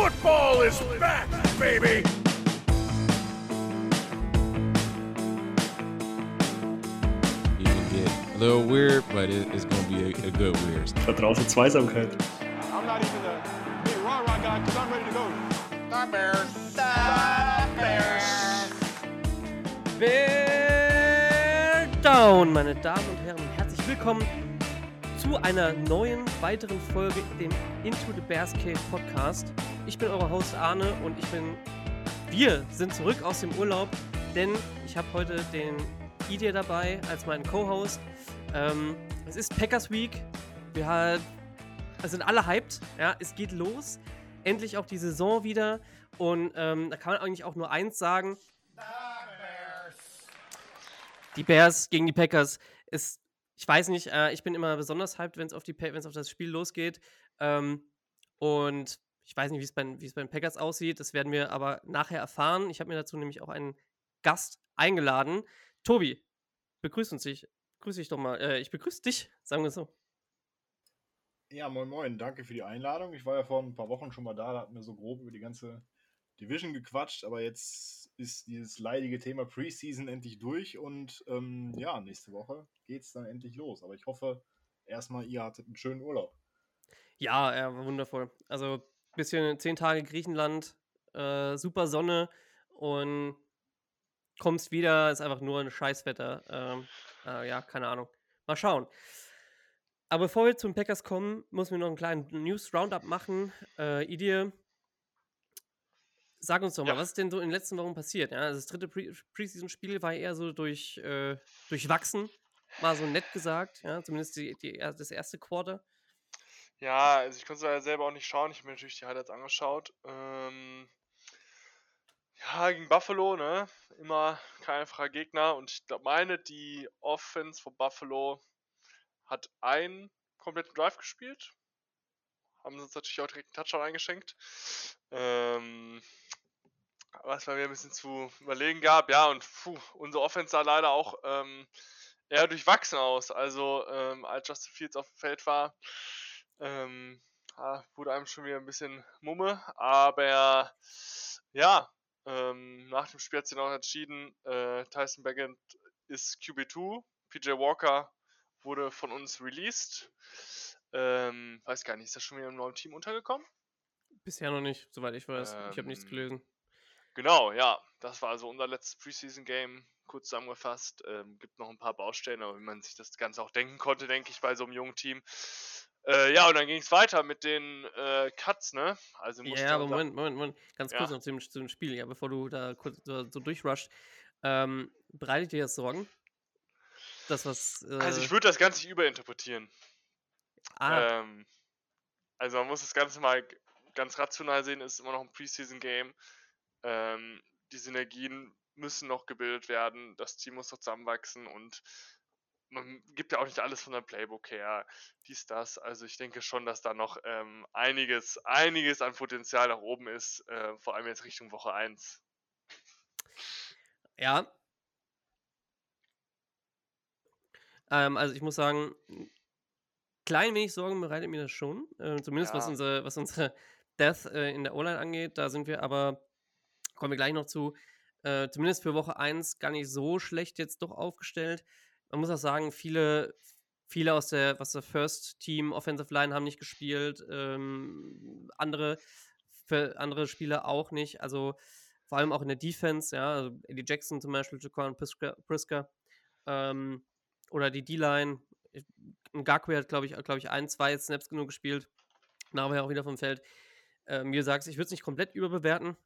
Football is back, baby! You can get a little weird, but it, it's gonna be a, a good weird. Vertraute Zweisamkeit. I'm not even a big rah rah guy because I'm ready to go. Bear Down, meine Damen und Herren, herzlich willkommen zu einer neuen, weiteren Folge dem Into the Bears Cave Podcast. Ich bin euer Host Arne und ich bin, wir sind zurück aus dem Urlaub, denn ich habe heute den Idir dabei als meinen Co-Host. Ähm, es ist Packers Week, wir ha- sind alle hyped, ja, es geht los, endlich auch die Saison wieder. Und ähm, da kann man eigentlich auch nur eins sagen, die Bears gegen die Packers. Ist, ich weiß nicht, äh, ich bin immer besonders hyped, wenn es auf, auf das Spiel losgeht. Ähm, und ich weiß nicht, wie es bei, wie es bei den Packers aussieht. Das werden wir aber nachher erfahren. Ich habe mir dazu nämlich auch einen Gast eingeladen. Tobi, begrüß uns dich. Grüß dich doch mal. Äh, ich begrüße dich, sagen wir es so. Ja, moin moin, danke für die Einladung. Ich war ja vor ein paar Wochen schon mal da, da hatten wir so grob über die ganze Division gequatscht, aber jetzt ist dieses leidige Thema Preseason endlich durch und ähm, ja, nächste Woche geht's dann endlich los. Aber ich hoffe erstmal, ihr hattet einen schönen Urlaub. Ja, ja, war wundervoll. Also bisschen zehn Tage Griechenland, äh, super Sonne und kommst wieder, ist einfach nur ein Scheißwetter. Ähm, äh, ja, keine Ahnung. Mal schauen. Aber bevor wir zum Packers kommen, müssen wir noch einen kleinen News-Roundup machen. Äh, Idir, sag uns doch mal, Ja. was ist denn so in den letzten Wochen passiert? Ja, also das dritte Pre Preseason-Spiel war eher so durch, äh, durchwachsen, mal so nett gesagt. Ja, zumindest die, die, das erste Quarter. Ja, also ich konnte es ja selber auch nicht schauen. Ich habe mir natürlich die Highlights angeschaut. Ähm, ja, gegen Buffalo, ne? Immer kein einfacher Gegner. Und ich glaube, meine, die Offense von Buffalo hat einen kompletten Drive gespielt. Haben sie uns natürlich auch direkt einen Touchdown eingeschenkt. Ähm, was bei mir ein bisschen zu überlegen gab. Ja, und puh, unsere Offense sah leider auch ähm, eher durchwachsen aus. Also, ähm, als Justin Fields auf dem Feld war, ähm, wurde einem schon wieder ein bisschen Mumme. Aber ja, ähm, nach dem Spiel hat sich dann auch entschieden, äh, Tyson Baggett ist QB2, PJ Walker wurde von uns released. Ähm, weiß gar nicht, ist er schon wieder im neuen Team untergekommen? Bisher noch nicht, soweit ich weiß. ich habe nichts Ähm, gelesen. Genau, ja. Das war also unser letztes Preseason-Game. Kurz zusammengefasst. Ähm, gibt noch ein paar Baustellen, aber wie man sich das Ganze auch denken konnte, denke ich, bei so einem jungen Team. Äh, ja, und dann ging es weiter mit den äh, Cuts, ne? Also musste Ja, aber Moment, Moment, Moment. Ganz kurz Ja. noch zu dem, zu dem Spiel, ja, bevor du da kurz so, so durchrusht. Ähm, bereitet dir das Sorgen? Das, was. Äh, Also ich würde das Ganze nicht überinterpretieren. ah, Ähm, also man muss das Ganze mal ganz rational sehen, es ist immer noch ein Preseason-Game. Ähm, die Synergien müssen noch gebildet werden, das Team muss noch zusammenwachsen und man gibt ja auch nicht alles von der Playbook her, dies, das. Also ich denke schon, dass da noch ähm, einiges, einiges an Potenzial nach oben ist, äh, vor allem jetzt Richtung Woche 1. ja. Ähm, also ich muss sagen, ein klein wenig Sorgen bereitet mir das schon. Äh, zumindest was Ja. unsere, was unsere Death äh, in der O-Line angeht. Da sind wir aber, kommen wir gleich noch zu, äh, zumindest für Woche 1 gar nicht so schlecht jetzt doch aufgestellt. Man muss auch sagen, viele, viele aus der, was der First Team Offensive Line haben nicht gespielt, ähm, andere, für andere Spieler auch nicht. Also vor allem auch in der Defense, ja, also Eddie Jackson zum Beispiel, Jaquan Priska, Priska ähm, oder die D-Line. Ngakwe hat, glaube ich, glaube ich, ein, zwei Snaps genug gespielt. Nachher auch wieder vom Feld. Ähm, wie du sagst, ich würde es nicht komplett überbewerten.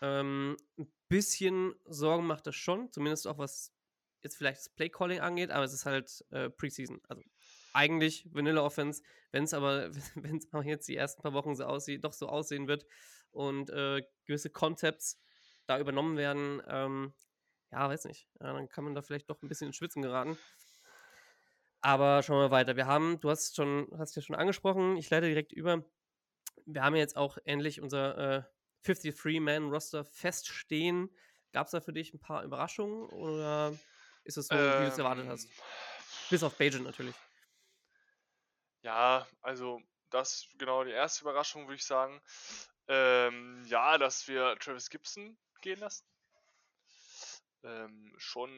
Ähm, ein bisschen Sorgen macht das schon, zumindest auch was jetzt vielleicht das Play-Calling angeht, aber es ist halt äh, Preseason. Also eigentlich Vanilla Offense, wenn es aber, wenn es auch jetzt die ersten paar Wochen so aussieht, doch so aussehen wird und äh, gewisse Concepts da übernommen werden, ähm, ja, weiß nicht. Ja, dann kann man da vielleicht doch ein bisschen ins Schwitzen geraten. Aber schauen wir weiter. Wir haben, du hast schon, hast ja schon angesprochen, ich leite direkt über. Wir haben jetzt auch endlich unser äh, 53-Man-Roster feststehen. Gab es da für dich ein paar Überraschungen oder ist es so, wie du es erwartet hast? Ähm, Bis auf Bajan natürlich. Ja, also das genau die erste Überraschung, würde ich sagen. Ähm, ja, dass wir Travis Gibson gehen lassen. Ähm, schon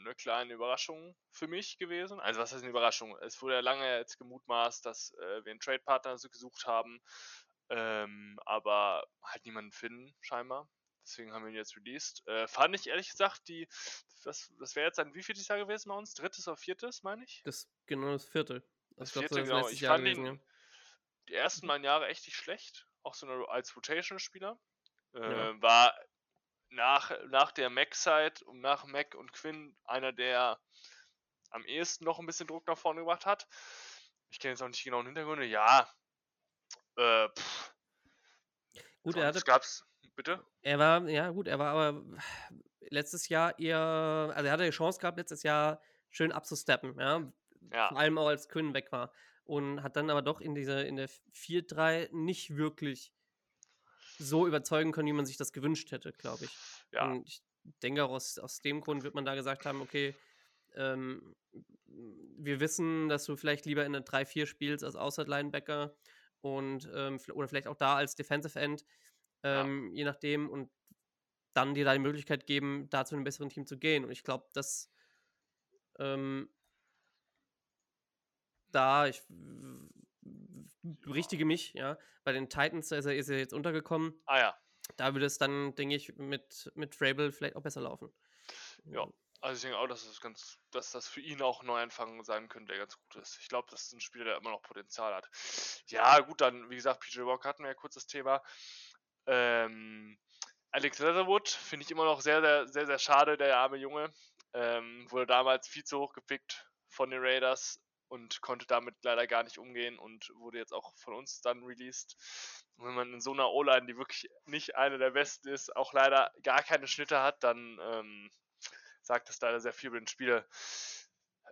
eine kleine Überraschung für mich gewesen. Also was heißt eine Überraschung? Es wurde ja lange jetzt gemutmaßt, dass äh, wir einen Trade-Partner gesucht haben, ähm, aber halt niemanden finden, scheinbar. Deswegen haben wir ihn jetzt released. Äh, fand ich ehrlich gesagt, die, das, das wäre jetzt ein wieviertes Jahr gewesen bei uns? Drittes oder viertes, meine ich? Das genau das vierte. Das glaub, vierte, so das genau. Ich Jahr fand gewesen, ihn die ersten beiden Jahre echt nicht schlecht. Auch so eine, als Rotation-Spieler. Äh, Ja. War nach, nach der Mac-Zeit und nach Mac und Quinn einer, der am ehesten noch ein bisschen Druck nach vorne gebracht hat. Ich kenne jetzt auch nicht die genauen Hintergründe. Ja. Äh, pff, Gut, er hatte gab's. Bitte? Er war, ja gut, er war aber letztes Jahr eher, also er hatte die Chance gehabt, letztes Jahr schön abzusteppen, ja. Vor Ja. allem auch als Quinn weg war. Und hat dann aber doch in dieser, in der 4-3 nicht wirklich so überzeugen können, wie man sich das gewünscht hätte, glaube ich. Ja. Und ich denke auch aus, aus dem Grund wird man da gesagt haben, okay, ähm, wir wissen, dass du vielleicht lieber in einer 3-4 spielst als Outside-Linebacker und ähm, oder vielleicht auch da als Defensive End, Ja. ähm, je nachdem, und dann dir da die Möglichkeit geben, da zu einem besseren Team zu gehen. Und ich glaube, dass ähm, da, ich berichtige mich, ja, bei den Titans ist er, ist er jetzt untergekommen. Ah ja. Da würde es dann, denke ich, mit, mit Vrabel vielleicht auch besser laufen. Ja. Also ich denke auch, dass es ganz, dass das für ihn auch ein Neuanfang sein könnte, der ganz gut ist. Ich glaube, das ist ein Spieler, der immer noch Potenzial hat. Ja, gut, dann, wie gesagt, PJ Walker hatten wir ja kurz das Thema. Ähm, Alex Leatherwood finde ich immer noch sehr, sehr, sehr, sehr schade, der arme Junge. Ähm, wurde damals viel zu hoch gepickt von den Raiders und konnte damit leider gar nicht umgehen und wurde jetzt auch von uns dann released. Und wenn man in so einer O-Line, die wirklich nicht eine der besten ist, auch leider gar keine Schnitte hat, dann ähm, sagt das leider sehr viel über den Spieler.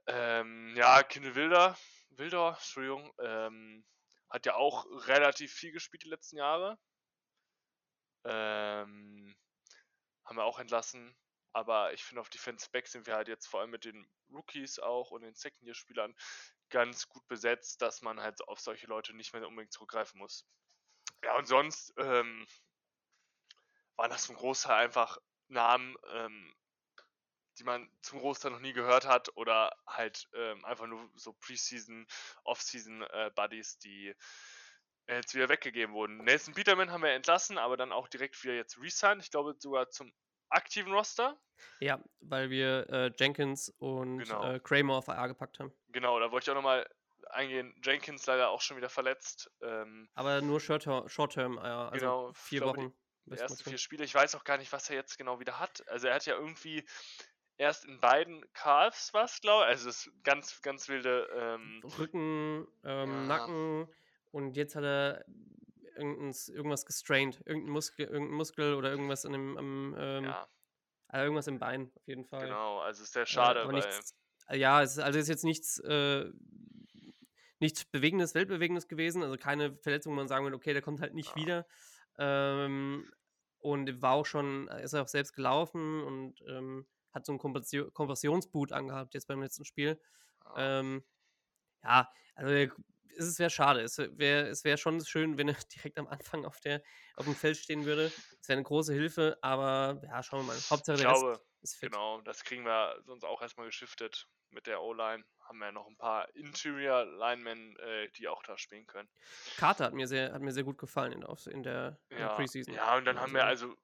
Ähm, ja, Kindle Wilder, Wilder, Entschuldigung, ähm, hat ja auch relativ viel gespielt die letzten Jahre. Ähm, haben wir auch entlassen. Aber ich finde, auf Defense Back sind wir halt jetzt vor allem mit den Rookies auch und den Second-Year-Spielern ganz gut besetzt, dass man halt auf solche Leute nicht mehr unbedingt zurückgreifen muss. Ja, und sonst ähm, waren das zum Großteil einfach Namen, ähm, die man zum Großteil noch nie gehört hat oder halt ähm, einfach nur so Preseason, Offseason äh, Buddies, die jetzt wieder weggegeben wurden. Nelson Peterman haben wir entlassen, aber dann auch direkt wieder jetzt resigned. Ich glaube sogar zum aktiven Roster. Ja, weil wir äh, Jenkins und Genau. äh, Kramer auf AR gepackt haben. Genau, da wollte ich auch nochmal eingehen. Jenkins leider auch schon wieder verletzt. Ähm, Aber nur Short-Term, Short ja, also Genau, vier glaube, die Wochen. die bis ersten vier Spiele. Ich weiß auch gar nicht, was er jetzt genau wieder hat. Also er hat ja irgendwie erst in beiden Calves was, glaube ich. Also das ist ganz, ganz wilde. Ähm, Rücken, ähm, Ja. Nacken und jetzt hat er irgendwas gestrained. Irgendein Muskel, irgendein Muskel oder irgendwas an dem, am, ähm, ja, also irgendwas im Bein, auf jeden Fall. genau. Also ist sehr Äh, schade, weil nichts, äh, ja, es ist, also ist jetzt nichts, äh, nichts Bewegendes, Weltbewegendes gewesen. Also keine Verletzung, wo man sagen würde, okay, der kommt halt nicht Ja. wieder. Ähm, und war auch schon, ist auch selbst gelaufen und ähm, hat so einen Kompressio- Kompressionsboot angehabt jetzt beim letzten Spiel. ja, Ähm, ja, also er- es wäre schade. Es wäre es wär schon schön, wenn er direkt am Anfang auf, der, auf dem Feld stehen würde. Es wäre eine große Hilfe, aber ja, schauen wir mal. Hauptsache ich der glaube, Rest ist fit. genau, das kriegen wir sonst auch erstmal geschiftet mit der O-Line. Haben wir ja noch ein paar Interior Linemen, äh, die auch da spielen können. Carter hat mir sehr, hat mir sehr gut gefallen in, auf, in, der, in der Ja, Preseason. ja, und dann haben wir Also, also,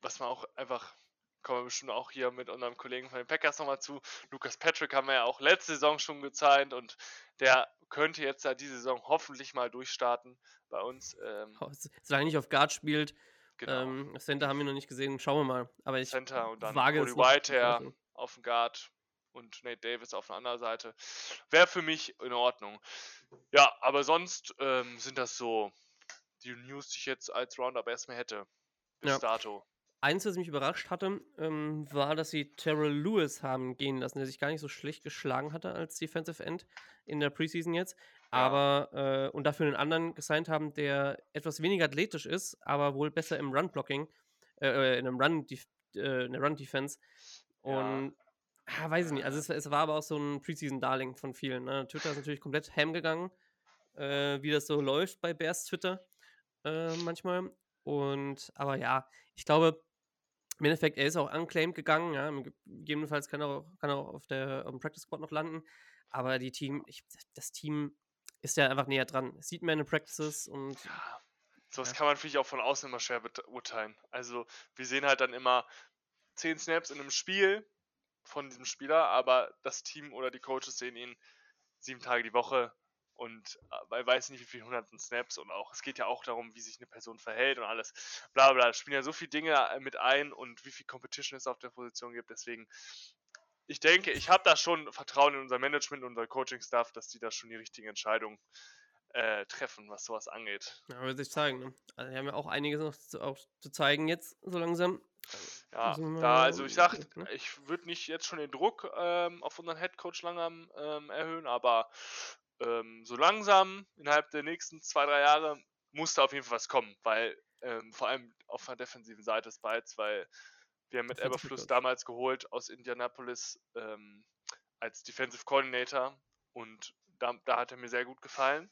was man auch einfach, kommen wir bestimmt auch hier mit unserem Kollegen von den Packers nochmal zu. Lukas Patrick haben wir ja auch letzte Saison schon gezeigt und der könnte jetzt ja diese Saison hoffentlich mal durchstarten bei uns. Ähm, oh, solange nicht auf Guard spielt, genau. ähm, Center haben wir noch nicht gesehen. Schauen wir mal. Aber ich Center und dann wage Cody White her auf dem Guard und Nate Davis auf der anderen Seite. Wäre für mich in Ordnung. Ja, aber sonst ähm, sind das so die News, die ich jetzt als Roundup erstmal hätte. Bis Ja. dato. Eins, was mich überrascht hatte, ähm, war, dass sie Terrell Lewis haben gehen lassen, der sich gar nicht so schlecht geschlagen hatte als Defensive End in der Preseason jetzt. Ja. Aber, äh, und dafür einen anderen gesigned haben, der etwas weniger athletisch ist, aber wohl besser im Run-Blocking, äh, äh, in einem Run, äh, in der Run-Defense. Ja. Und, ah, weiß ich nicht, also es, es war aber auch so ein Preseason-Darling von vielen. Ne? Twitter ist natürlich komplett ham gegangen, äh, wie das so läuft bei Bears Twitter äh, manchmal. Und, aber ja, ich glaube, im Endeffekt, er ist auch unclaimed gegangen. Ja. Gegebenenfalls kann er auch, kann er auch auf, der, auf dem Practice Squad noch landen. Aber die Team, ich, das Team ist ja einfach näher dran. Es sieht man in den Practices und. Ja, sowas Ja. kann man natürlich auch von außen immer schwer beurteilen. Also, wir sehen halt dann immer 10 Snaps in einem Spiel von diesem Spieler, aber das Team oder die Coaches sehen ihn sieben Tage die Woche und äh, bei weiß nicht wie vielen hunderten Snaps und auch, es geht ja auch darum, wie sich eine Person verhält und alles, bla bla, da spielen ja so viele Dinge äh, mit ein und wie viel Competition es auf der Position gibt, deswegen, ich denke, ich habe da schon Vertrauen in unser Management und unser Coaching-Staff, dass die da schon die richtigen Entscheidungen äh, treffen, was sowas angeht. Ja, wird sich zeigen. Ne? Also, wir haben ja auch einiges noch zu, auch zu zeigen jetzt, so langsam. Ja, wir da, also ich sag, ne? ich würde nicht jetzt schon den Druck ähm, auf unseren Headcoach langsam ähm, erhöhen, aber ähm, so langsam innerhalb der nächsten zwei, drei Jahre muss da auf jeden Fall was kommen, weil ähm, vor allem auf der defensiven Seite des Balls, weil wir haben mit Eberfluss damals geholt aus Indianapolis ähm, als Defensive Coordinator und da, da hat er mir sehr gut gefallen.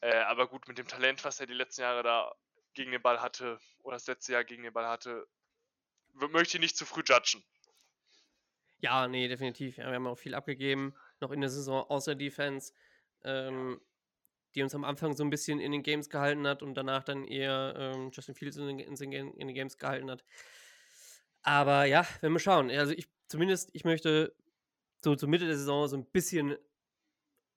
Äh, aber gut, mit dem Talent, was er die letzten Jahre da gegen den Ball hatte, oder das letzte Jahr gegen den Ball hatte, möchte ich nicht zu früh judgen. Ja, nee, definitiv. Ja, wir haben auch viel abgegeben, noch in der Saison, außer Defense, ähm, die uns am Anfang so ein bisschen in den Games gehalten hat und danach dann eher ähm, Justin Fields in den, in, den, in den Games gehalten hat. Aber ja, wenn wir schauen. Also ich zumindest, ich möchte so zur Mitte der Saison so ein bisschen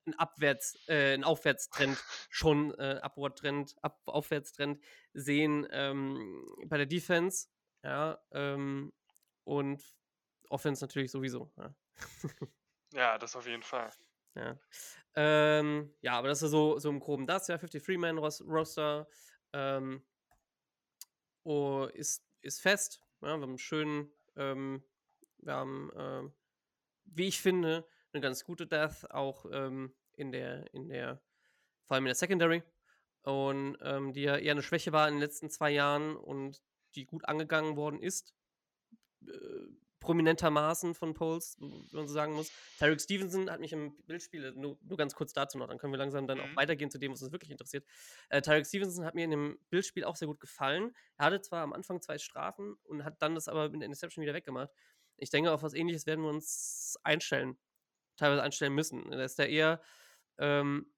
ein Abwärts, äh, ein Aufwärtstrend schon, äh, Upward-Trend, Up Aufwärtstrend sehen ähm, bei der Defense. Ja, ähm, und Offense natürlich sowieso. Ja. Ja, das auf jeden Fall. Ja. Ähm, ja, aber das ist so, so im Groben das, ja, 53-Man-Roster ähm, oh, ist, ist fest. Ja, wir haben einen schönen, ähm, wir haben, ähm, wie ich finde, eine ganz gute Death, auch ähm, in der, in der, vor allem in der Secondary. Und ähm, die ja eher eine Schwäche war in den letzten zwei Jahren und die gut angegangen worden ist. Äh, prominentermaßen von Poles, wenn man so sagen muss. Tarek Stevenson hat mich im Bildspiel, nur, nur ganz kurz dazu noch, dann können wir langsam dann auch Mhm. weitergehen zu dem, was uns wirklich interessiert. Äh, Tarek Stevenson hat mir in dem Bildspiel auch sehr gut gefallen. Er hatte zwar am Anfang zwei Strafen und hat dann das aber mit der Interception wieder weggemacht. Ich denke, auf was ähnliches werden wir uns einstellen, teilweise einstellen müssen. Da ist er eher, ähm,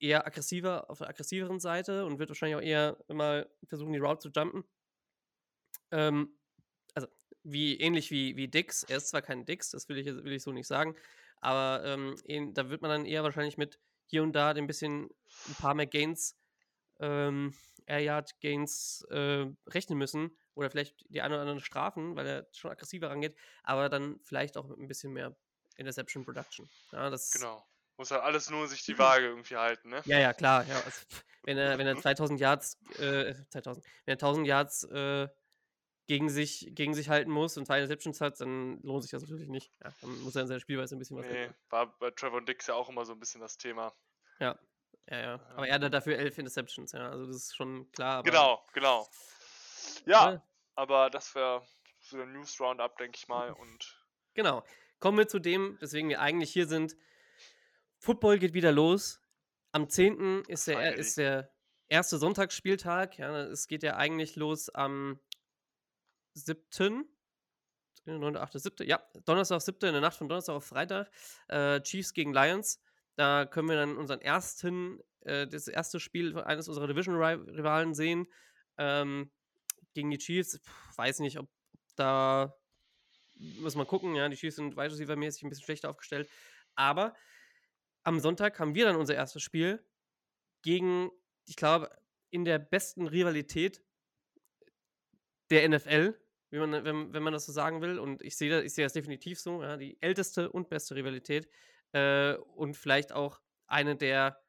eher aggressiver, auf der aggressiveren Seite und wird wahrscheinlich auch eher mal versuchen, die Route zu jumpen. Ähm, wie ähnlich wie, wie Dix. Er ist zwar kein Dix, das will ich, will ich so nicht sagen, aber ähm, da wird man dann eher wahrscheinlich mit hier und da ein bisschen ein paar mehr Gains, ähm, Air Yard Gains äh, rechnen müssen oder vielleicht die eine oder andere Strafen, weil er schon aggressiver rangeht, aber dann vielleicht auch mit ein bisschen mehr Interception Production. Ja, das, Genau. Muss halt alles nur sich die Waage irgendwie halten, ne? ja, ja, klar. Ja, also, wenn, er, wenn er 2000 Yards, äh, 2000, wenn er 1000 Yards äh, gegen, sich, gegen sich halten muss und zwei Interceptions hat, dann lohnt sich das natürlich nicht. Ja, dann muss er in seiner Spielweise ein bisschen was Nee, ändern. war bei Trevor Dix ja auch immer so ein bisschen das Thema. Ja, ja, ja. Aber er hat dafür elf Interceptions, ja. Also das ist schon klar. Genau, genau. Ja, Ja. aber das wäre so der News Roundup, denke ich mal. Und Genau. Kommen wir zu dem, weswegen wir eigentlich hier sind. Football geht wieder los. Am 10. ist der, ist der erste Sonntagsspieltag. Ja, es geht ja eigentlich los am 7. 9., 8., 7. Ja, Donnerstag, 7. in der Nacht von Donnerstag auf Freitag. Äh, Chiefs gegen Lions. Da können wir dann unseren ersten, äh, das erste Spiel eines unserer Division-Rivalen sehen. Ähm, gegen die Chiefs. Puh, weiß nicht, ob da muss man gucken, ja, die Chiefs sind Wide ein bisschen schlechter aufgestellt. Aber am Sonntag haben wir dann unser erstes Spiel gegen, ich glaube, in der besten Rivalität der NFL, wie man, wenn, wenn man das so sagen will. Und ich sehe das, ich sehe das definitiv so, ja, die älteste und beste Rivalität. Äh, und vielleicht auch eine der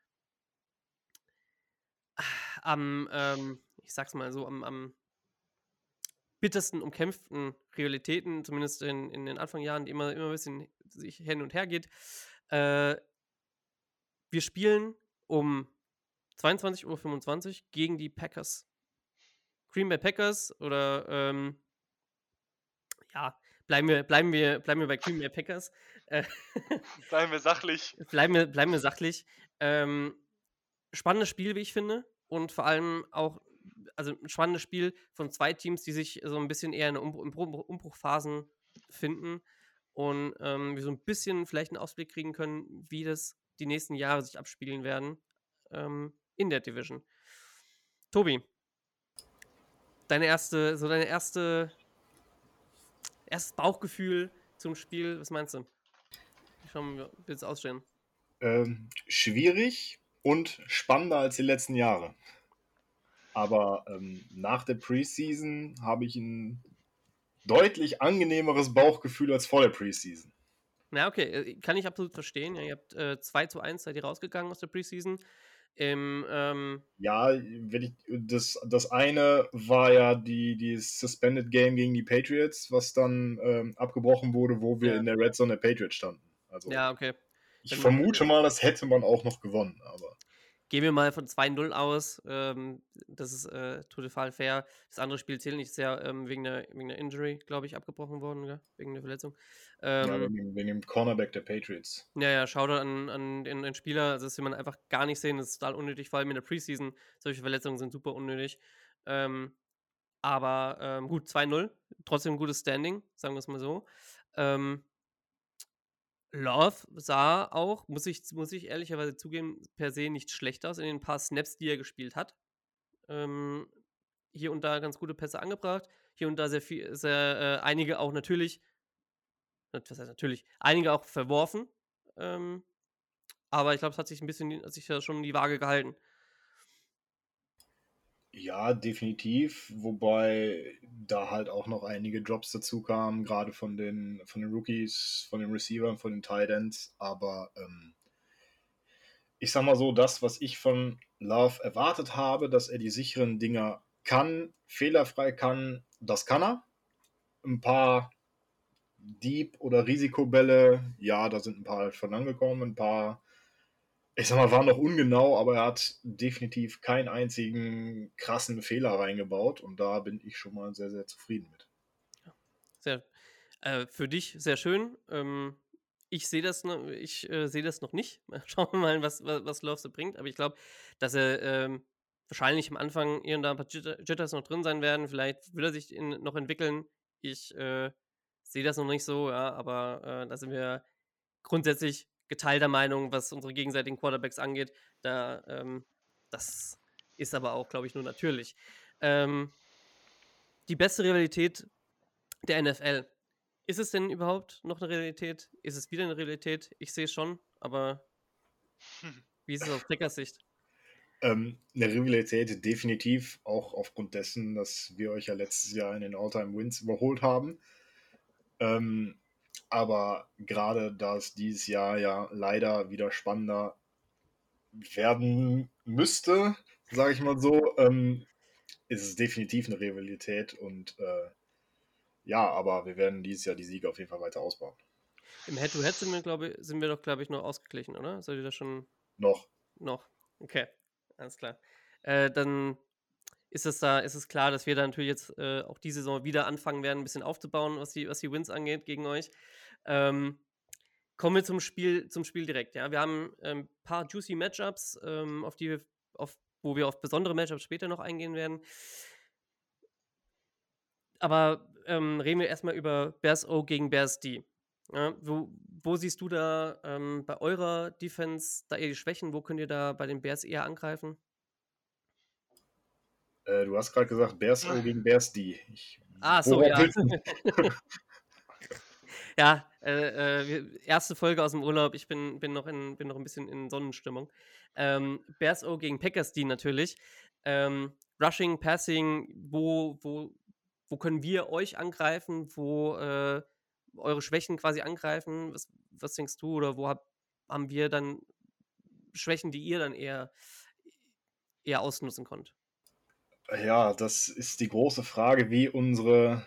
am, ähm, ich sag's mal so, am, am bittersten umkämpften Rivalitäten, zumindest in, in den Anfangsjahren, die immer, immer ein bisschen sich hin und her geht. Äh, wir spielen um 22.25 Uhr gegen die Packers. Green Bay Packers oder ähm, ja, bleiben wir, bleiben wir, bleiben wir bei Green Bay Packers. Bleiben wir sachlich. bleiben wir, bleiben wir sachlich. Ähm, spannendes Spiel, wie ich finde. Und vor allem auch also ein spannendes Spiel von zwei Teams, die sich so ein bisschen eher in Umbruch, Umbruchphasen finden und ähm, wir so ein bisschen vielleicht einen Ausblick kriegen können, wie das die nächsten Jahre sich abspielen werden ähm, in der Division. Tobi, deine erste, so deine erste, erstes Bauchgefühl zum Spiel, was meinst du? Wie schauen wir es ausstellen? Ähm, schwierig und spannender als die letzten Jahre. Aber ähm, nach der Preseason habe ich ein deutlich angenehmeres Bauchgefühl als vor der Preseason. Ja, okay, äh, kann ich absolut verstehen. Ja, ihr habt äh, 2 zu 1 seid ihr rausgegangen aus der Preseason. Im, ähm, Ja, wenn ich, das, das eine war ja die, die Suspended Game gegen die Patriots, was dann ähm, abgebrochen wurde, wo wir Ja. in der Red Zone der Patriots standen. Also ja, okay. ich dann- vermute mal, das hätte man auch noch gewonnen, aber Gehen wir mal von 2-0 aus. Ähm, das ist äh, total fair. Das andere Spiel zählt nicht. Ja ähm, wegen, der, wegen der Injury, glaube ich, abgebrochen worden, gell? wegen der Verletzung. ja, Ähm, wegen, dem- wegen dem Cornerback der Patriots. Ja, ja, Shoutout an, an den, den Spieler. Also das will man einfach gar nicht sehen. Das ist total unnötig, vor allem in der Preseason. Solche Verletzungen sind super unnötig. Ähm, aber ähm, gut, 2-0. Trotzdem gutes Standing, sagen wir es mal so. Ähm, Love sah auch, muss ich, muss ich ehrlicherweise zugeben, per se nicht schlecht aus in den paar Snaps, die er gespielt hat. Ähm, hier und da ganz gute Pässe angebracht. Hier und da sehr viel, sehr, äh, einige auch natürlich, was heißt natürlich, einige auch verworfen. Ähm, aber ich glaube, es hat sich ein bisschen, hat sich ja schon die Waage gehalten. Ja, definitiv. Wobei da halt auch noch einige Drops dazu kamen, gerade von den, von den Rookies, von den Receivern, von den Tight Ends. Aber ähm, ich sag mal so, das, was ich von Love erwartet habe, dass er die sicheren Dinger kann, fehlerfrei kann, das kann er. Ein paar Deep- oder Risikobälle, ja, da sind ein paar von angekommen, ein paar ich sag mal, war noch ungenau, aber er hat definitiv keinen einzigen krassen Fehler reingebaut und da bin ich schon mal sehr, sehr zufrieden mit. Sehr, äh, für dich sehr schön. Ähm, ich sehe das, äh, seh das noch nicht. Schauen wir mal, was, was, was Love so bringt. Aber ich glaube, dass er ähm, wahrscheinlich am Anfang hier und da ein paar Jitter- Jitters noch drin sein werden. Vielleicht will er sich in, noch entwickeln. Ich äh, sehe das noch nicht so, ja, aber äh, da sind wir grundsätzlich geteilter Meinung, was unsere gegenseitigen Quarterbacks angeht. Da, ähm, das ist aber auch, glaube ich, nur natürlich. Ähm, die beste Rivalität der NFL. Ist es denn überhaupt noch eine Realität? Ist es wieder eine Realität? Ich sehe schon, aber wie ist es aus Packers Sicht? Ähm, eine Rivalität definitiv, auch aufgrund dessen, dass wir euch ja letztes Jahr in den All-Time-Wins überholt haben. Ähm, aber gerade da es dieses Jahr ja leider wieder spannender werden müsste, sage ich mal so, ähm, ist es definitiv eine Rivalität und äh, ja, aber wir werden dieses Jahr die Siege auf jeden Fall weiter ausbauen. Im Head-to-Head sind wir, glaube ich, sind wir doch, glaube ich, noch ausgeglichen, oder? Seid ihr da schon Noch. noch? Okay, alles klar. Äh, dann ist es da, ist es klar, dass wir da natürlich jetzt äh, auch diese Saison wieder anfangen werden, ein bisschen aufzubauen, was die, was die Wins angeht gegen euch. Ähm, kommen wir zum Spiel, zum Spiel direkt. Ja, wir haben ein ähm, paar juicy Matchups, ähm, auf die wir, auf, wo wir auf besondere Matchups später noch eingehen werden. Aber ähm, reden wir erstmal über Bears O gegen Bears D. Ja, wo, wo siehst du da ähm, bei eurer Defense da eher die Schwächen? Wo könnt ihr da bei den Bears eher angreifen? Äh, du hast gerade gesagt, Bears O gegen Bears D. Ich, Ah, so, ja. ja, äh, äh, erste Folge aus dem Urlaub. Ich bin, bin, noch, in, bin noch ein bisschen in Sonnenstimmung. Ähm, Bears O gegen Packers D natürlich. Ähm, Rushing, Passing, wo, wo, wo können wir euch angreifen? Wo äh, eure Schwächen quasi angreifen? Was, was denkst du? Oder wo hab, haben wir dann Schwächen, die ihr dann eher, eher ausnutzen konnt? Ja, das ist die große Frage, wie unsere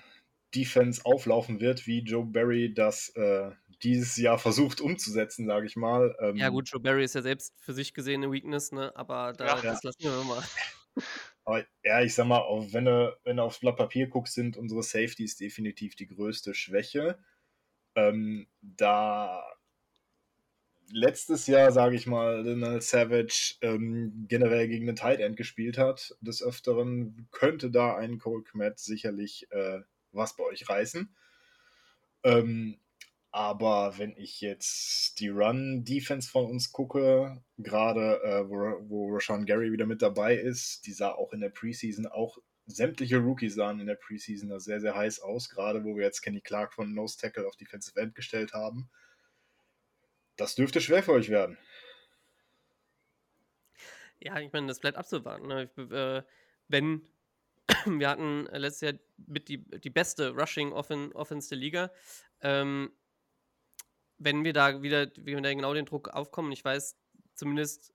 Defense auflaufen wird, wie Joe Barry das äh, dieses Jahr versucht umzusetzen, sage ich mal. Ähm, Ja, gut, Joe Barry ist ja selbst für sich gesehen eine Weakness, ne? Aber da, Ja. das lassen wir mal. Aber ja, ich sag mal, auch wenn du, wenn du aufs Blatt Papier guckst, sind unsere Safeties definitiv die größte Schwäche. Ähm, da letztes Jahr, sage ich mal, Donald Savage ähm, generell gegen den Tight End gespielt hat, des Öfteren könnte da ein Cole Kmet sicherlich äh, was bei euch reißen. Ähm, aber wenn ich jetzt die Run-Defense von uns gucke, gerade äh, wo, wo Rashawn Gary wieder mit dabei ist, die sah auch in der Preseason, auch sämtliche Rookies sahen in der Preseason da sehr, sehr heiß aus, gerade wo wir jetzt Kenny Clark von Nose Tackle auf Defensive End gestellt haben. Das dürfte schwer für euch werden. Ja, ich meine, das bleibt abzuwarten. Ne? Ich, äh, wenn wir hatten letztes Jahr mit die, die beste Rushing Offense der Liga. Ähm, wenn wir da wieder, wenn da genau den Druck aufkommen, ich weiß zumindest,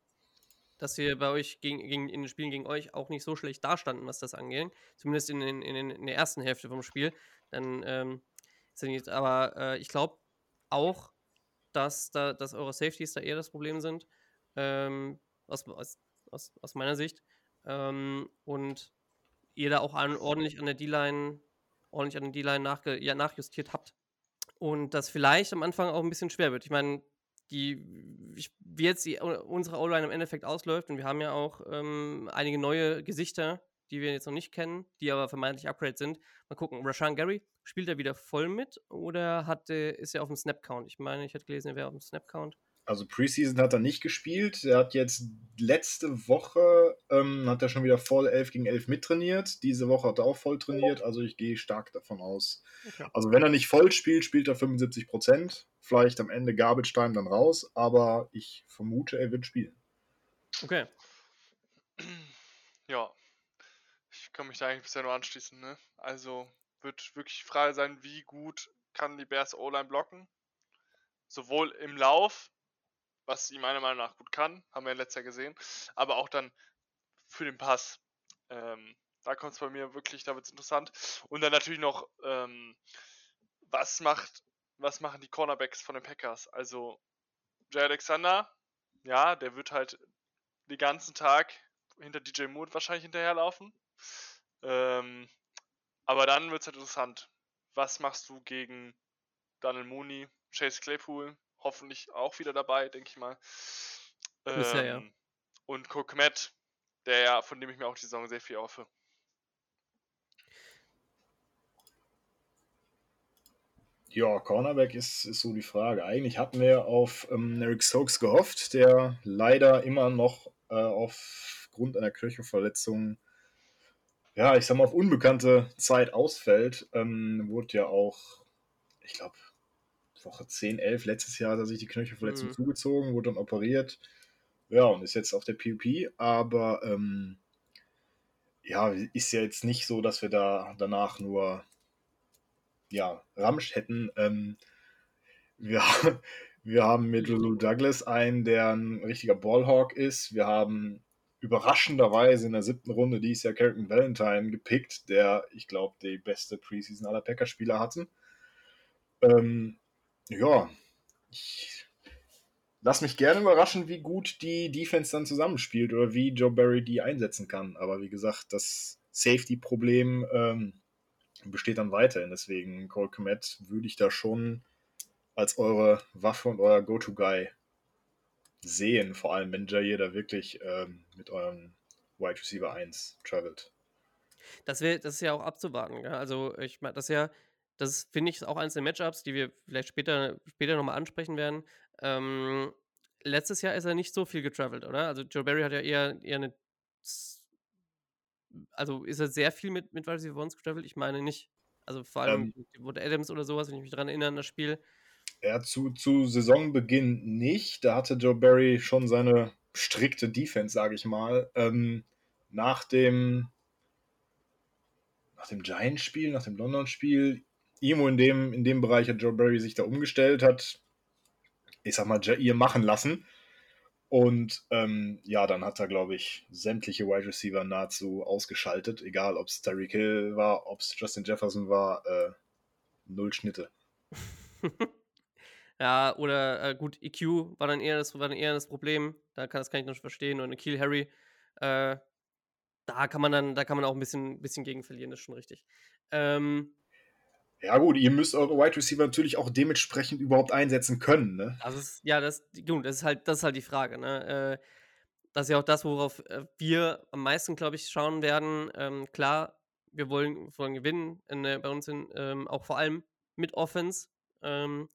dass wir bei euch gegen, gegen, in den Spielen gegen euch auch nicht so schlecht dastanden, was das angeht. Zumindest in, in, in, der ersten Hälfte vom Spiel. Dann, ähm, aber äh, ich glaube auch, dass, da, dass eure Safeties da eher das Problem sind. Ähm, aus, aus, aus, meiner Sicht. Ähm, und ihr da auch an, ordentlich an der D-Line ordentlich an der D-Line ja, nachjustiert habt. Und das vielleicht am Anfang auch ein bisschen schwer wird. Ich meine, die, wie jetzt die, unsere O-Line im Endeffekt ausläuft, und wir haben ja auch ähm, einige neue Gesichter, die wir jetzt noch nicht kennen, die aber vermeintlich Upgrade sind. Mal gucken, Rashan Gary, spielt er wieder voll mit oder hat, ist er auf dem Snap-Count? Ich meine, ich hätte gelesen, er wäre auf dem Snap-Count. Also Preseason hat er nicht gespielt. Er hat jetzt letzte Woche ähm, hat er schon wieder voll 11 gegen 11 mittrainiert. Diese Woche hat er auch voll trainiert. Also ich gehe stark davon aus. Okay. Also wenn er nicht voll spielt, spielt er 75 Prozent. Vielleicht am Ende Garbage Time dann raus. Aber ich vermute, er wird spielen. Okay. Ja. Ich kann mich da eigentlich bisher nur anschließen. Ne? Also wird wirklich frei sein, wie gut kann die Bears O-Line blocken. Sowohl im Lauf was sie meiner Meinung nach gut kann, haben wir ja letztes Jahr gesehen, aber auch dann für den Pass. Ähm, da kommt es bei mir wirklich, da wird es interessant. Und dann natürlich noch, ähm, was macht, was machen die Cornerbacks von den Packers? Also Jay Alexander, ja, der wird halt den ganzen Tag hinter DJ Moore wahrscheinlich hinterherlaufen. Ähm, aber dann wird es halt interessant. Was machst du gegen Daniel Mooney, Chase Claypool, hoffentlich auch wieder dabei, denke ich mal. Ähm, ja, ja. Und Kokmet, der ja, von dem ich mir auch die Saison sehr viel hoffe. Ja, Cornerback ist, ist so die Frage. Eigentlich hatten wir auf ähm, Eric Stokes gehofft, der leider immer noch äh, aufgrund einer Knöchelverletzung, ja, ich sag mal, auf unbekannte Zeit ausfällt. Ähm, wurde ja auch, ich glaube, Woche 10, 11 letztes Jahr hat er sich die Knöchelverletzung mhm. zugezogen, wurde dann operiert. Ja, und ist jetzt auf der PUP, aber ähm, ja, ist ja jetzt nicht so, dass wir da danach nur ja, Ramsch hätten. Ähm, wir, wir haben mit Lulu Douglas einen, der ein richtiger Ballhawk ist. Wir haben überraschenderweise in der siebten Runde dieses Jahr Carrington Valentine gepickt, der, ich glaube, die beste Preseason aller Packers-Spieler hatten. Ähm, ja, ich lass mich gerne überraschen, wie gut die Defense dann zusammenspielt oder wie Joe Barry die einsetzen kann. Aber wie gesagt, das Safety-Problem ähm, besteht dann weiterhin. Deswegen, Cole Komet würde ich da schon als eure Waffe und euer Go-To-Guy sehen. Vor allem, wenn Jair da wirklich ähm, mit eurem Wide Receiver 1 travelt. Das, wär, das ist ja auch abzuwarten. Ja? Also, ich meine, das ist ja das finde ich auch eines der Matchups, die wir vielleicht später, später nochmal ansprechen werden. Ähm, letztes Jahr ist er nicht so viel getravelt, oder? Also Joe Barry hat ja eher, eher eine. Also ist er sehr viel mit, mit Wide Receiver Ones getravelt? Ich meine nicht. Also vor allem ähm, wurde Adams oder sowas, wenn ich mich daran erinnere, an das Spiel. Ja, zu, zu Saisonbeginn nicht. Da hatte Joe Barry schon seine strikte Defense, sage ich mal. Ähm, nach dem nach dem Giants-Spiel, nach dem London-Spiel irgendwo in dem, in dem Bereich hat Joe Barry sich da umgestellt, hat, ich sag mal, Jair machen lassen. Und ähm, ja, dann hat er, glaube ich, sämtliche Wide Receiver nahezu ausgeschaltet, egal ob es Tyreek Hill war, ob es Justin Jefferson war, äh, null Schnitte. ja, oder äh, gut, EQ war dann eher das, war dann eher das Problem. Da kann, das kann ich noch verstehen. Und Kiel Harry, äh, da kann man dann, da kann man auch ein bisschen, bisschen gegen verlieren, das ist schon richtig. Ähm, Ja, gut, ihr müsst eure Wide Receiver natürlich auch dementsprechend überhaupt einsetzen können, ne? Das ist, ja, das, gut, das ist halt, das ist halt die Frage, ne? Äh, das ist ja auch das, worauf äh, wir am meisten, glaube ich, schauen werden. Ähm, klar, wir wollen, wollen gewinnen, in, äh, bei uns in, ähm, auch vor allem mit Offense. Ähm,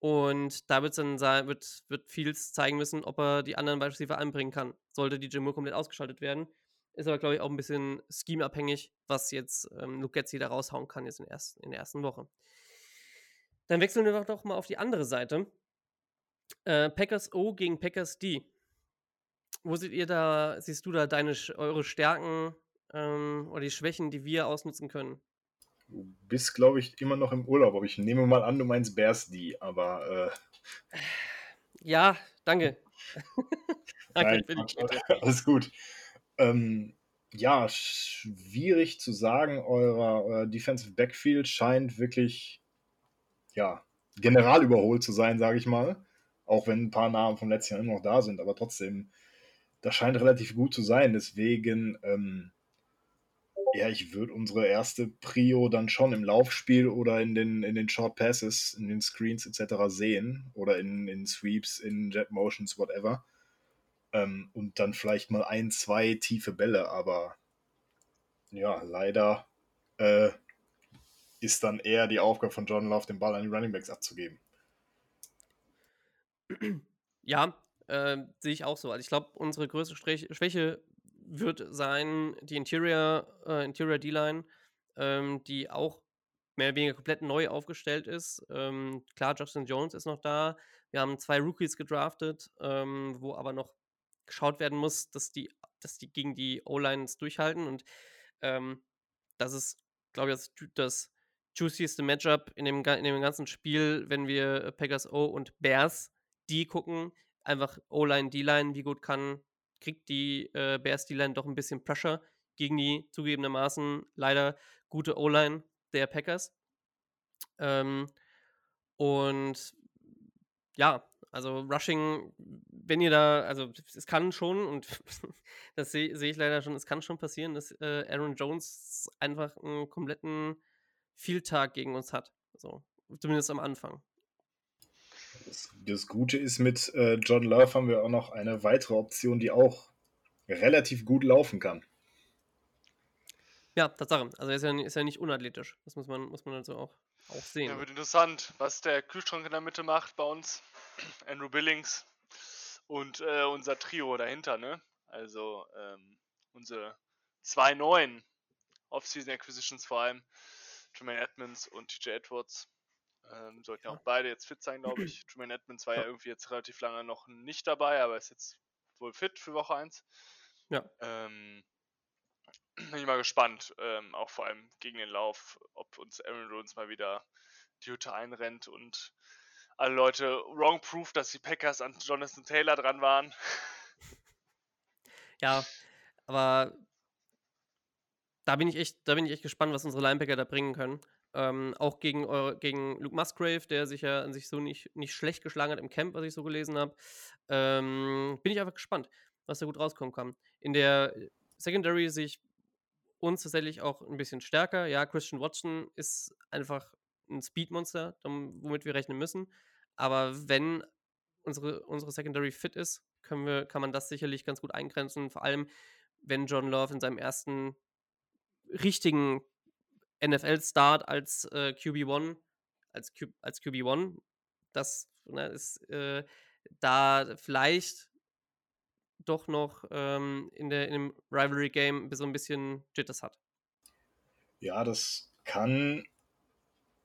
und da wird's dann sein, wird, wird Fields zeigen müssen, ob er die anderen Wide Receiver anbringen kann. Sollte die Jimmo komplett ausgeschaltet werden. Ist aber, glaube ich, auch ein bisschen scheme-abhängig, was jetzt ähm, Luke Getzi da raushauen kann jetzt in der, ersten, in der ersten Woche. Dann wechseln wir doch mal auf die andere Seite. Äh, Packers O gegen Packers D. Wo seht ihr da, siehst du da deine, eure Stärken ähm, oder die Schwächen, die wir ausnutzen können? Du bist, glaube ich, immer noch im Urlaub, aber ich nehme mal an, du meinst Bears D, aber. Äh... Ja, danke. danke Nein, alles gut. Ähm, ja, schwierig zu sagen. Euer, euer Defensive Backfield scheint wirklich, ja, general überholt zu sein, sage ich mal. Auch wenn ein paar Namen vom letzten Jahr immer noch da sind, aber trotzdem, das scheint relativ gut zu sein. Deswegen, ähm, ja, ich würde unsere erste Prio dann schon im Laufspiel oder in den, in den Short Passes, in den Screens etc. sehen oder in, in Sweeps, in Jet Motions, whatever. Ähm, und dann vielleicht mal ein, zwei tiefe Bälle, aber ja, leider äh, ist dann eher die Aufgabe von John Love, den Ball an die Running Backs abzugeben. Ja, äh, sehe ich auch so. Also ich glaube, unsere größte Schwäche wird sein die Interior, äh, Interior D-Line, ähm, die auch mehr oder weniger komplett neu aufgestellt ist. Ähm, klar, Justin Jones ist noch da. Wir haben zwei Rookies gedraftet, ähm, wo aber noch geschaut werden muss, dass die, dass die gegen die O-Lines durchhalten. Und ähm, das ist, glaube ich, das, das juicieste Matchup in dem, in dem ganzen Spiel, wenn wir Packers O und Bears die gucken. Einfach O-Line, D-Line, wie gut kann, kriegt die äh, Bears D-Line doch ein bisschen Pressure gegen die zugegebenermaßen leider gute O-Line der Packers. Ähm, und ja, also Rushing, wenn ihr da, also es kann schon, und das sehe seh ich leider schon, es kann schon passieren, dass äh, Aaron Jones einfach einen kompletten Vieltag gegen uns hat. So, zumindest am Anfang. Das, das Gute ist, mit äh, John Love haben wir auch noch eine weitere Option, die auch relativ gut laufen kann. Ja, Tatsache. Also er ist ja, ist ja nicht unathletisch. Das muss man, muss man also auch, auch sehen. Ja, wird interessant, was der Kühlschrank in der Mitte macht bei uns. Andrew Billings und äh, unser Trio dahinter, ne? Also ähm, unsere zwei neuen Off-Season Acquisitions vor allem, Tremaine Edmonds und TJ Edwards. Ähm, sollten ja auch beide jetzt fit sein, glaube ich. Tremaine Edmonds war ja irgendwie jetzt relativ lange noch nicht dabei, aber ist jetzt wohl fit für Woche 1. Ja. Ähm, bin ich mal gespannt, ähm, auch vor allem gegen den Lauf, ob uns Aaron Jones mal wieder die Hütte einrennt und alle Leute wrong proof, dass die Packers an Jonathan Taylor dran waren. Ja, aber da bin ich echt, da bin ich echt gespannt, was unsere Linebacker da bringen können. Ähm, auch gegen, eure, gegen Luke Musgrave, der sich ja an sich so nicht, nicht schlecht geschlagen hat im Camp, was ich so gelesen habe. Ähm, bin ich einfach gespannt, was da gut rauskommen kann. In der Secondary sehe ich uns tatsächlich auch ein bisschen stärker. Ja, Christian Watson ist einfach ein Speedmonster, womit wir rechnen müssen. Aber wenn unsere, unsere Secondary fit ist, können wir, kann man das sicherlich ganz gut eingrenzen. Vor allem, wenn John Love in seinem ersten richtigen NFL-Start als äh, QB1, als, als QB1, das ne, ist äh, da vielleicht doch noch ähm, in, der, in dem Rivalry-Game so ein bisschen Jitters hat. Ja, das kann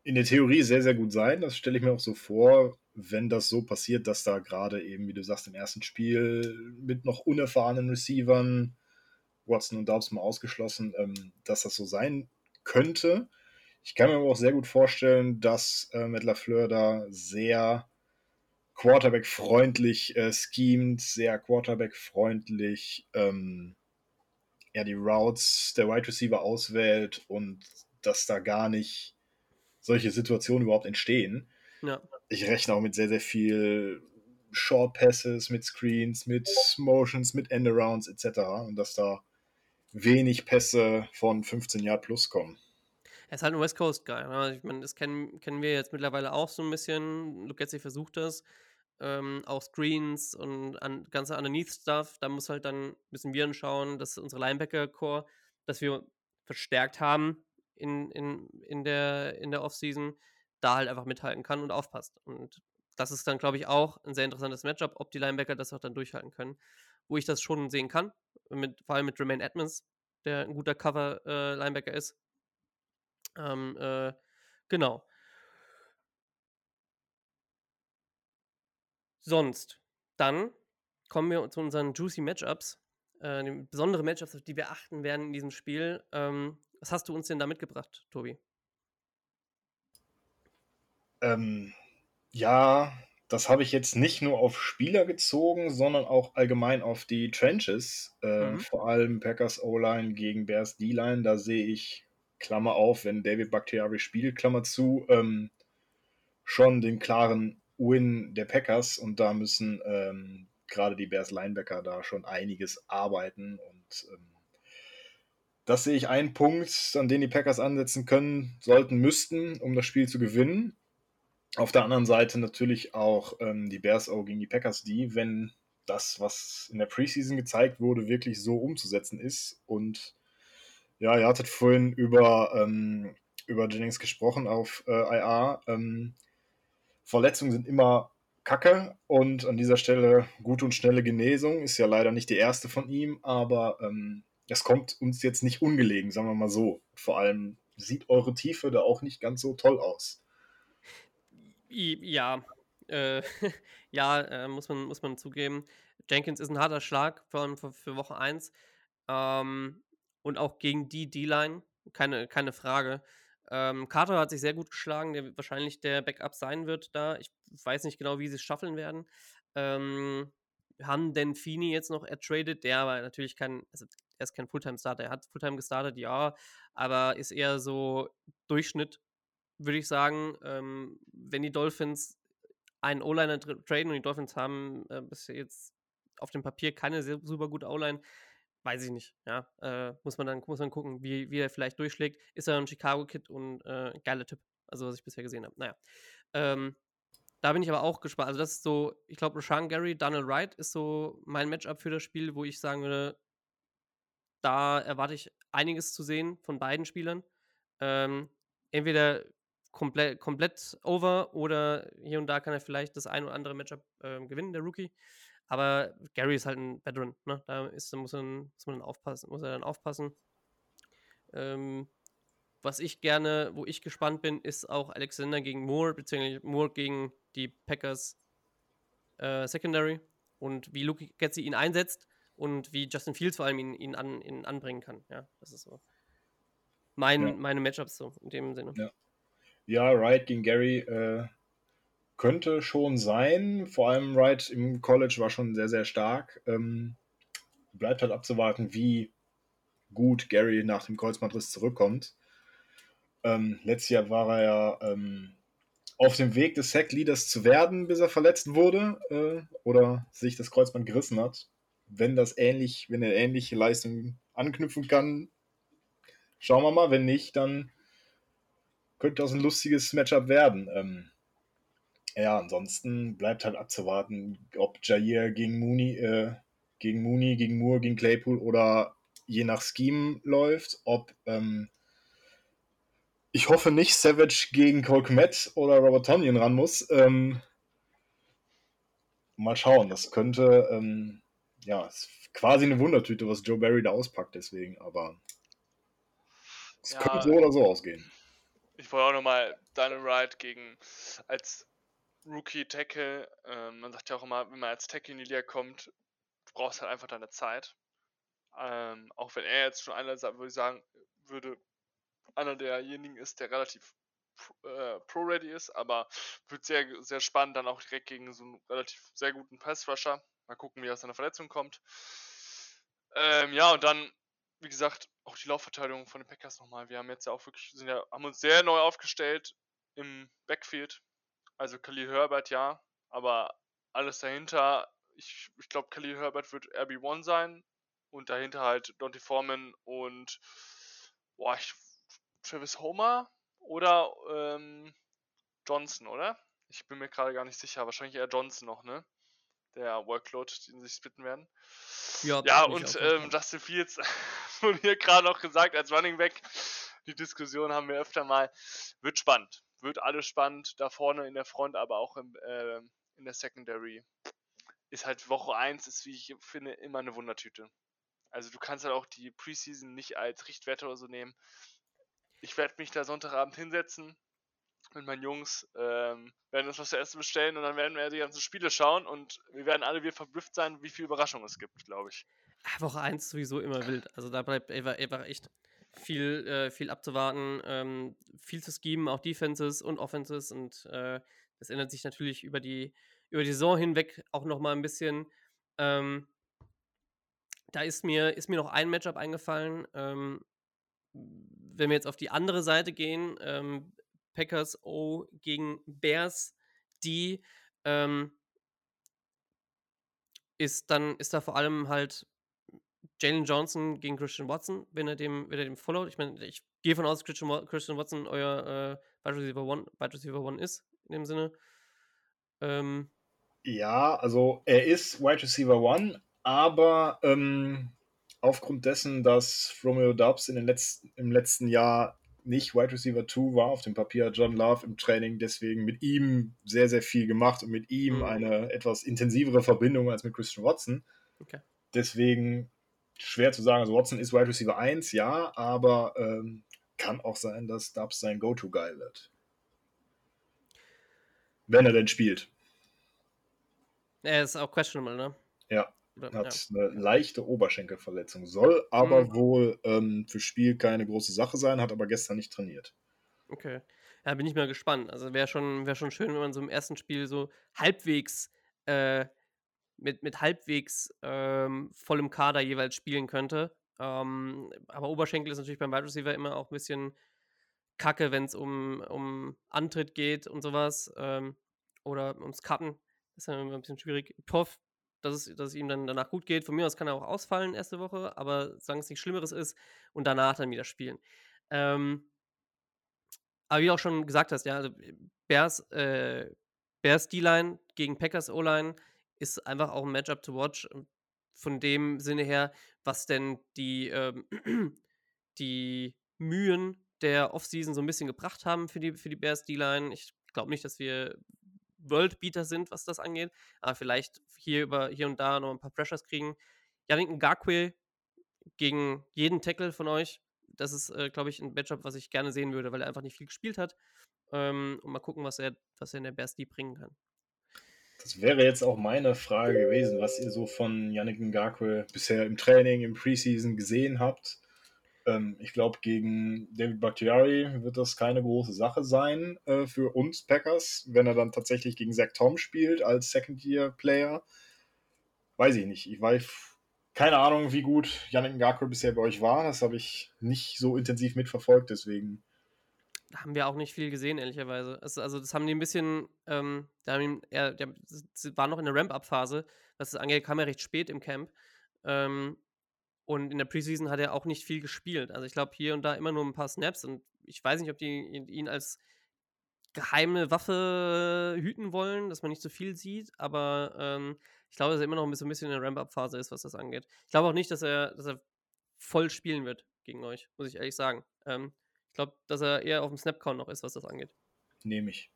in der Theorie sehr, sehr gut sein. Das stelle ich mir auch so vor wenn das so passiert, dass da gerade eben, wie du sagst, im ersten Spiel mit noch unerfahrenen Receivern, Watson und Dobbs mal ausgeschlossen, ähm, dass das so sein könnte. Ich kann mir aber auch sehr gut vorstellen, dass äh, Matt LaFleur da sehr Quarterback-freundlich äh, schemt, sehr Quarterback-freundlich ähm, ja, die Routes der Wide Receiver auswählt und dass da gar nicht solche Situationen überhaupt entstehen. Ja ich rechne auch mit sehr, sehr viel Short Passes, mit Screens, mit Motions, mit Endarounds etc. Und dass da wenig Pässe von 15 Yard plus kommen. Er ist halt ein West Coast Guy. Ne? Ich meine, das kennen, kennen wir jetzt mittlerweile auch so ein bisschen. Luke Getzey versucht das. Ähm, auch Screens und an, ganze Underneath-Stuff. Da muss halt dann müssen wir schauen, dass unsere Linebacker-Core, dass wir verstärkt haben in, in, in der, in der Offseason, da halt einfach mithalten kann und aufpasst. Und das ist dann, glaube ich, auch ein sehr interessantes Matchup, ob die Linebacker das auch dann durchhalten können. Wo ich das schon sehen kann, mit, vor allem mit Remain Edmonds, der ein guter Cover-Linebacker äh, ist. Ähm, äh, genau. Sonst, dann kommen wir zu unseren Juicy Matchups, äh, besondere Matchups, auf die wir achten werden in diesem Spiel. Ähm, was hast du uns denn da mitgebracht, Tobi? Ähm, ja, das habe ich jetzt nicht nur auf Spieler gezogen, sondern auch allgemein auf die Trenches. Äh, mhm. Vor allem Packers O-Line gegen Bears D-Line. Da sehe ich, Klammer auf, wenn David Bakhtiari spielt, Klammer zu, ähm, schon den klaren Win der Packers. Und da müssen ähm, gerade die Bears Linebacker da schon einiges arbeiten. Und ähm, das sehe ich einen Punkt, an den die Packers ansetzen können, sollten, müssten, um das Spiel zu gewinnen. Auf der anderen Seite natürlich auch ähm, die Bears auch gegen die Packers, die, wenn das, was in der Preseason gezeigt wurde, wirklich so umzusetzen ist. Und ja, ihr hattet vorhin über, ähm, über Jennings gesprochen auf äh, IA. Ähm, Verletzungen sind immer Kacke und an dieser Stelle gute und schnelle Genesung ist ja leider nicht die erste von ihm, aber ähm, es kommt uns jetzt nicht ungelegen, sagen wir mal so. Vor allem sieht eure Tiefe da auch nicht ganz so toll aus. Ja, äh, ja, äh, muss, man, muss man zugeben. Jenkins ist ein harter Schlag, vor allem für, für Woche 1. Ähm, und auch gegen die D-Line, keine, keine Frage. Ähm, Carter hat sich sehr gut geschlagen, der wahrscheinlich der Backup sein wird da. Ich weiß nicht genau, wie sie es schaffeln werden. Ähm, haben denn Fini jetzt noch ertradet, der aber natürlich kein, also er ist kein Fulltime-Starter. Er hat Fulltime gestartet, ja, aber ist eher so Durchschnitt würde ich sagen, ähm, wenn die Dolphins einen O-Liner traden und die Dolphins haben äh, bis jetzt auf dem Papier keine super gute O-Line, weiß ich nicht. Ja, äh, muss man dann muss man gucken, wie, wie er vielleicht durchschlägt. Ist er ein Chicago-Kid und äh, geiler Typ, also was ich bisher gesehen habe. Naja. Ähm, da bin ich aber auch gespannt. Also, das ist so, ich glaube, Rashan Gary, Donald Wright ist so mein Matchup für das Spiel, wo ich sagen würde, da erwarte ich einiges zu sehen von beiden Spielern. Ähm, entweder komplett, komplett over oder hier und da kann er vielleicht das ein oder andere Matchup äh, gewinnen, der Rookie. Aber Gary ist halt ein Veteran, ne? Da ist, muss, man, muss man dann aufpassen, muss er dann aufpassen. Ähm, was ich gerne, wo ich gespannt bin, ist auch Alexander gegen Moore, beziehungsweise Moore gegen die Packers äh, Secondary und wie Luke Getzi ihn einsetzt und wie Justin Fields vor allem ihn, ihn, an, ihn anbringen kann. Ja, das ist so mein, ja. meine Matchups so in dem Sinne. Ja. Ja, Wright gegen Gary äh, könnte schon sein. Vor allem Wright im College war schon sehr, sehr stark. Ähm, bleibt halt abzuwarten, wie gut Gary nach dem Kreuzbandriss zurückkommt. Ähm, letztes Jahr war er ja ähm, auf dem Weg des Sack-Leaders zu werden, bis er verletzt wurde äh, oder sich das Kreuzband gerissen hat. Wenn das ähnlich, wenn er ähnliche Leistungen anknüpfen kann, schauen wir mal. Wenn nicht, dann könnte das ein lustiges Matchup werden. Ähm, ja, ansonsten bleibt halt abzuwarten, ob Jair gegen Mooney, äh, gegen Mooney, gegen Moore, gegen Claypool oder je nach Scheme läuft, ob ähm, ich hoffe nicht Savage gegen Cole Kmet oder Robert Tonyan ran muss. Ähm, mal schauen, das könnte ähm, ja quasi eine Wundertüte, was Joe Barry da auspackt, deswegen, aber es ja, könnte so oder so ausgehen ich wollte auch nochmal Daniel Wright gegen als Rookie Tackle. Ähm, man sagt ja auch immer, wenn man als Tackle in die Liga kommt, du brauchst halt einfach deine Zeit. Ähm, auch wenn er jetzt schon einer, würde ich sagen, würde einer derjenigen ist, der relativ äh, pro-ready ist, aber wird sehr, sehr spannend dann auch direkt gegen so einen relativ sehr guten Pass-Rusher. Mal gucken, wie er aus seiner Verletzung kommt. Ähm, ja, und dann wie gesagt, auch die Laufverteidigung von den Packers nochmal. Wir haben jetzt ja auch wirklich, sind ja, haben uns sehr neu aufgestellt im Backfield. Also Khalil Herbert ja, aber alles dahinter, ich, ich glaube, Khalil Herbert wird RB1 sein und dahinter halt Dante Foreman und boah, ich, Travis Homer oder ähm, Johnson, oder? Ich bin mir gerade gar nicht sicher. Wahrscheinlich eher Johnson noch, ne? Der Workload, den sie sich splitten werden. Ja, Ja, und auch ähm, Justin Fields wurde hier gerade noch gesagt als Running Back. Die Diskussion haben wir öfter mal. Wird spannend. Wird alles spannend. Da vorne in der Front, aber auch im, ähm, in der Secondary. Ist halt Woche 1, ist wie ich finde immer eine Wundertüte. Also du kannst halt auch die Preseason nicht als Richtwerte oder so nehmen. Ich werde mich da Sonntagabend hinsetzen mit meinen Jungs, ähm, werden uns was zu essen bestellen und dann werden wir die ganzen Spiele schauen und wir werden alle wieder verblüfft sein, wie viel Überraschung es gibt, glaube ich. Ah, Woche 1 sowieso immer wild. Also da bleibt einfach, einfach echt viel, äh, viel abzuwarten, ähm, viel zu schemen, auch Defenses und Offenses und äh, das ändert sich natürlich über die, über die Saison hinweg auch nochmal ein bisschen. Ähm, da ist mir, ist mir noch ein Matchup eingefallen. Ähm, wenn wir jetzt auf die andere Seite gehen, ähm, Packers O gegen Bears, die ähm, ist dann, ist da vor allem halt Jalen Johnson gegen Christian Watson, wenn er dem, wenn er dem followt. Ich meine, ich gehe von aus, Christian, Christian Watson euer äh, Wide Receiver One, Receiver One ist, in dem Sinne. Ähm, Ja, also er ist Wide Receiver One, aber ähm, aufgrund dessen, dass Romeo Dubs in den letzten, im letzten Jahr nicht Wide Receiver 2 war, auf dem Papier John Love im Training deswegen mit ihm sehr, sehr viel gemacht und mit ihm Mhm. eine etwas intensivere Verbindung als mit Christian Watson. Okay. Deswegen schwer zu sagen. Also Watson ist Wide Receiver 1, ja, aber ähm, kann auch sein, dass Dubs sein Go-To-Guy wird. Wenn er denn spielt. er ist auch questionable, ne? Ja. Oder, hat ja. eine leichte Oberschenkelverletzung. Soll aber Mhm. wohl ähm, für Spiel keine große Sache sein, hat aber gestern nicht trainiert. Okay. Ja, bin ich mal gespannt. Also wäre schon, wär schon schön, wenn man so im ersten Spiel so halbwegs äh, mit, mit halbwegs ähm, vollem Kader jeweils spielen könnte. Ähm, aber Oberschenkel ist natürlich beim Wide Receiver immer auch ein bisschen kacke, wenn es um, um Antritt geht und sowas. Ähm, oder ums Cutten. ist dann immer ein bisschen schwierig. Hoffe, dass es, dass es ihm dann danach gut geht. Von mir aus kann er auch ausfallen erste Woche, aber solange es nichts Schlimmeres ist und danach dann wieder spielen. Ähm, aber wie du auch schon gesagt hast, ja, also Bears, äh, Bears D-Line gegen Packers O-Line ist einfach auch ein Matchup to watch. Und Von dem Sinne her, was denn die, ähm, die Mühen der Offseason so ein bisschen gebracht haben für die, für die Bears D-Line. Ich glaube nicht, dass wir Worldbeater sind, was das angeht, aber vielleicht hier, über, hier und da noch ein paar Pressures kriegen. Yannick Ngakwe gegen jeden Tackle von euch. Das ist, äh, glaube ich, ein Matchup, was ich gerne sehen würde, weil er einfach nicht viel gespielt hat. Ähm, und mal gucken, was er, was er in der Bears D bringen kann. Das wäre jetzt auch meine Frage gewesen, was ihr so von Yannick Ngakwe bisher im Training, im Preseason gesehen habt. Ähm, ich glaube, gegen David Bakhtiari wird das keine große Sache sein äh, für uns Packers, wenn er dann tatsächlich gegen Zach Tom spielt als Second-Year-Player. Weiß ich nicht. Ich weiß keine Ahnung, wie gut Yannick Ngakwe bisher bei euch war. Das habe ich nicht so intensiv mitverfolgt, deswegen haben wir auch nicht viel gesehen, ehrlicherweise. Es, also, das haben die ein bisschen, ähm, da haben ihn, er, der s- war noch in der Ramp-Up-Phase, das angeht, kam er recht spät im Camp. Ähm, und in der Preseason hat er auch nicht viel gespielt. Also, ich glaube, hier und da immer nur ein paar Snaps und ich weiß nicht, ob die ihn als geheime Waffe hüten wollen, dass man nicht so viel sieht, aber ähm, ich glaube, dass er immer noch ein bisschen, ein bisschen in der Ramp-Up-Phase ist, was das angeht. Ich glaube auch nicht, dass er, dass er voll spielen wird gegen euch, muss ich ehrlich sagen. Ähm, ich glaube, dass er eher auf dem Snap-Count noch ist, was das angeht. nehme ich.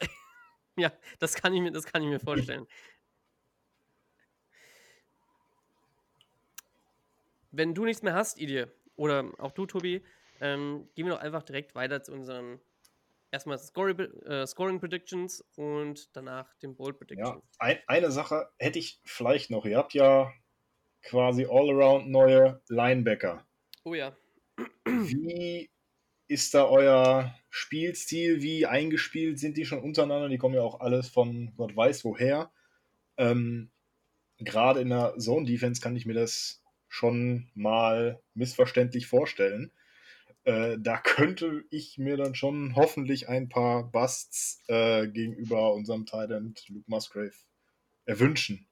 Ja, das kann ich mir, das kann ich mir vorstellen. Wenn du nichts mehr hast, Idee, oder auch du, Tobi, ähm, gehen wir doch einfach direkt weiter zu unseren erstmal Scoring, äh, Scoring Predictions und danach den Bold Predictions. Ja, ein, eine Sache hätte ich vielleicht noch. Ihr habt ja quasi all-around neue Linebacker. Oh ja. Wie ist da euer Spielstil? Wie eingespielt sind die schon untereinander? Die kommen ja auch alles von Gott weiß woher. Ähm, Gerade in der Zone-Defense kann ich mir das schon mal missverständlich vorstellen. Äh, da könnte ich mir dann schon hoffentlich ein paar Busts äh, gegenüber unserem Titan Luke Musgrave erwünschen.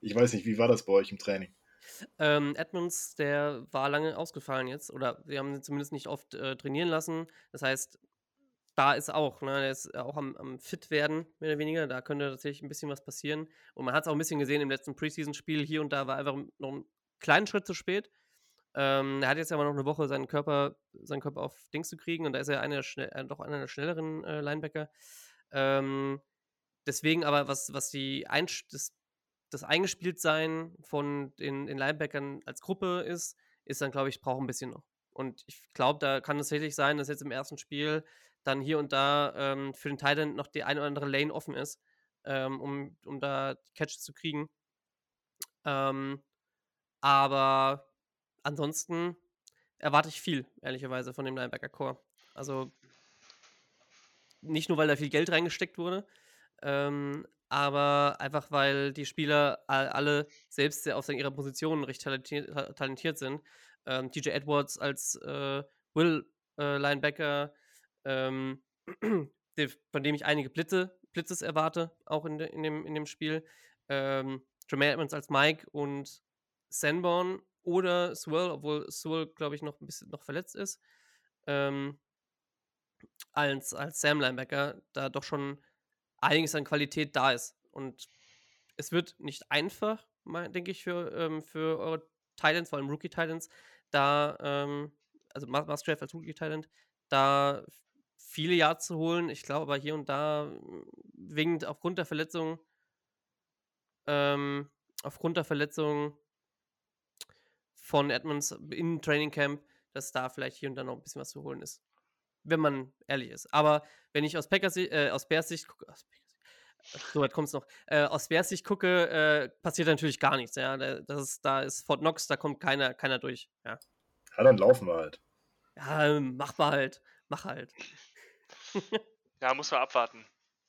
Ich weiß nicht, wie war das bei euch im Training? Ähm, Edmonds, der war lange ausgefallen jetzt, oder wir haben ihn zumindest nicht oft äh, trainieren lassen. Das heißt, da ist auch, ne, der ist auch am, am fit werden, mehr oder weniger. Da könnte tatsächlich ein bisschen was passieren. Und man hat es auch ein bisschen gesehen im letzten Preseason-Spiel. Hier und da war einfach noch einen kleinen Schritt zu spät. Ähm, er hat jetzt aber noch eine Woche seinen Körper, seinen Körper auf Dings zu kriegen und da ist er einer schnell, äh, doch einer der schnelleren äh, Linebacker. Ähm, deswegen aber, was, was die Einst das, das Eingespieltsein von den, den Linebackern als Gruppe ist, ist dann, glaube ich, braucht ein bisschen noch. Und ich glaube, da kann es tatsächlich sein, dass jetzt im ersten Spiel dann hier und da ähm, für den Titan noch die eine oder andere Lane offen ist, ähm, um, um da Catches zu kriegen. Ähm, aber ansonsten erwarte ich viel, ehrlicherweise, von dem Linebacker-Core. Also nicht nur, weil da viel Geld reingesteckt wurde, ähm, aber einfach, weil die Spieler alle selbst auf ihrer Position recht talentiert, talentiert sind. Ähm, TJ Edwards als äh, Will-Linebacker, äh, ähm, von dem ich einige Blitze, Blitzes erwarte, auch in, de, in, dem, in dem Spiel. Ähm, Jermaine Edmonds als Mike und Sanborn oder Swirl, obwohl Swirl, glaube ich, noch ein bisschen noch verletzt ist, ähm, als, als Sam Linebacker da doch schon einiges an Qualität da ist. Und es wird nicht einfach, denke ich, für, ähm, für eure Titans, vor allem Rookie-Titans, da, ähm, also Musgrave als Rookie-Talent, da viele Yards zu holen. Ich glaube aber hier und da, wegen, aufgrund der Verletzung, ähm, aufgrund der Verletzung von Edmonds im Training Camp, dass da vielleicht hier und da noch ein bisschen was zu holen ist. Wenn man ehrlich ist. Aber wenn ich aus, Packers, äh, aus Bears Sicht gucke, so weit kommt es noch, äh, aus Bears Sicht gucke, äh, passiert natürlich gar nichts. Ja? Das ist, da ist Fort Knox, da kommt keiner, keiner durch. Ja. ja, dann laufen wir halt. Ja, mach mal halt. Mach halt. ja, muss man abwarten,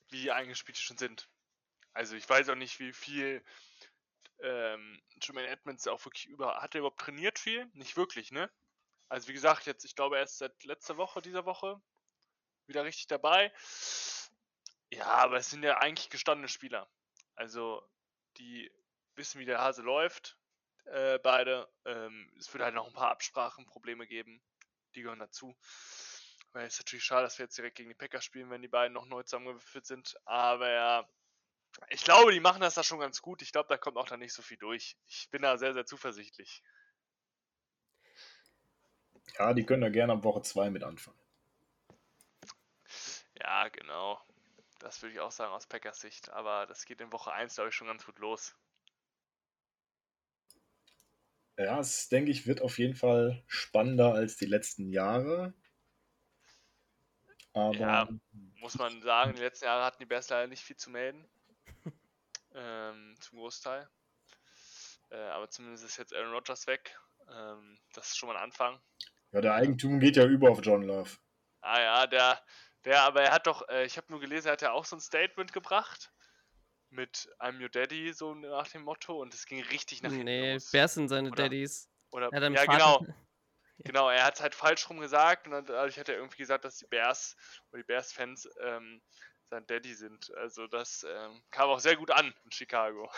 wie die Eingespielte schon sind. Also ich weiß auch nicht, wie viel ähm, Jermaine Edmonds auch wirklich über. Hat er überhaupt trainiert viel? Nicht wirklich, ne? Also wie gesagt, jetzt, ich glaube, er ist seit letzter Woche, dieser Woche, wieder richtig dabei. Ja, aber es sind ja eigentlich gestandene Spieler. Also, die wissen, wie der Hase läuft, äh, beide. Ähm, es wird halt noch ein paar Absprachenprobleme geben. Die gehören dazu. Weil es ist natürlich schade, dass wir jetzt direkt gegen die Packers spielen, wenn die beiden noch neu zusammengewürfelt sind. Aber ja, ich glaube, die machen das da schon ganz gut. Ich glaube, da kommt auch da nicht so viel durch. Ich bin da sehr, sehr zuversichtlich. Ja, die können da gerne ab Woche 2 mit anfangen. Ja, genau. Das würde ich auch sagen aus Packers Sicht. Aber das geht in Woche 1, glaube ich, schon ganz gut los. Ja, es denke ich, wird auf jeden Fall spannender als die letzten Jahre. Aber ja, muss man sagen, die letzten Jahre hatten die Bears leider nicht viel zu melden zum Großteil. Äh, aber zumindest ist jetzt Aaron Rodgers weg. Ähm, das ist schon mal ein Anfang. Ja, der Eigentum geht ja über auf John Love. Ah ja, der, der, aber er hat doch, äh, ich habe nur gelesen, er hat ja auch so ein Statement gebracht mit I'm your daddy, so nach dem Motto, und es ging richtig nach hinten Nee, wer sind seine oder, Daddys? Oder, ja, Vater... genau. Genau, er hat es halt falsch rum gesagt und dadurch hat er irgendwie gesagt, dass die Bears oder die Bears-Fans ähm, sein Daddy sind. Also das ähm, kam auch sehr gut an in Chicago.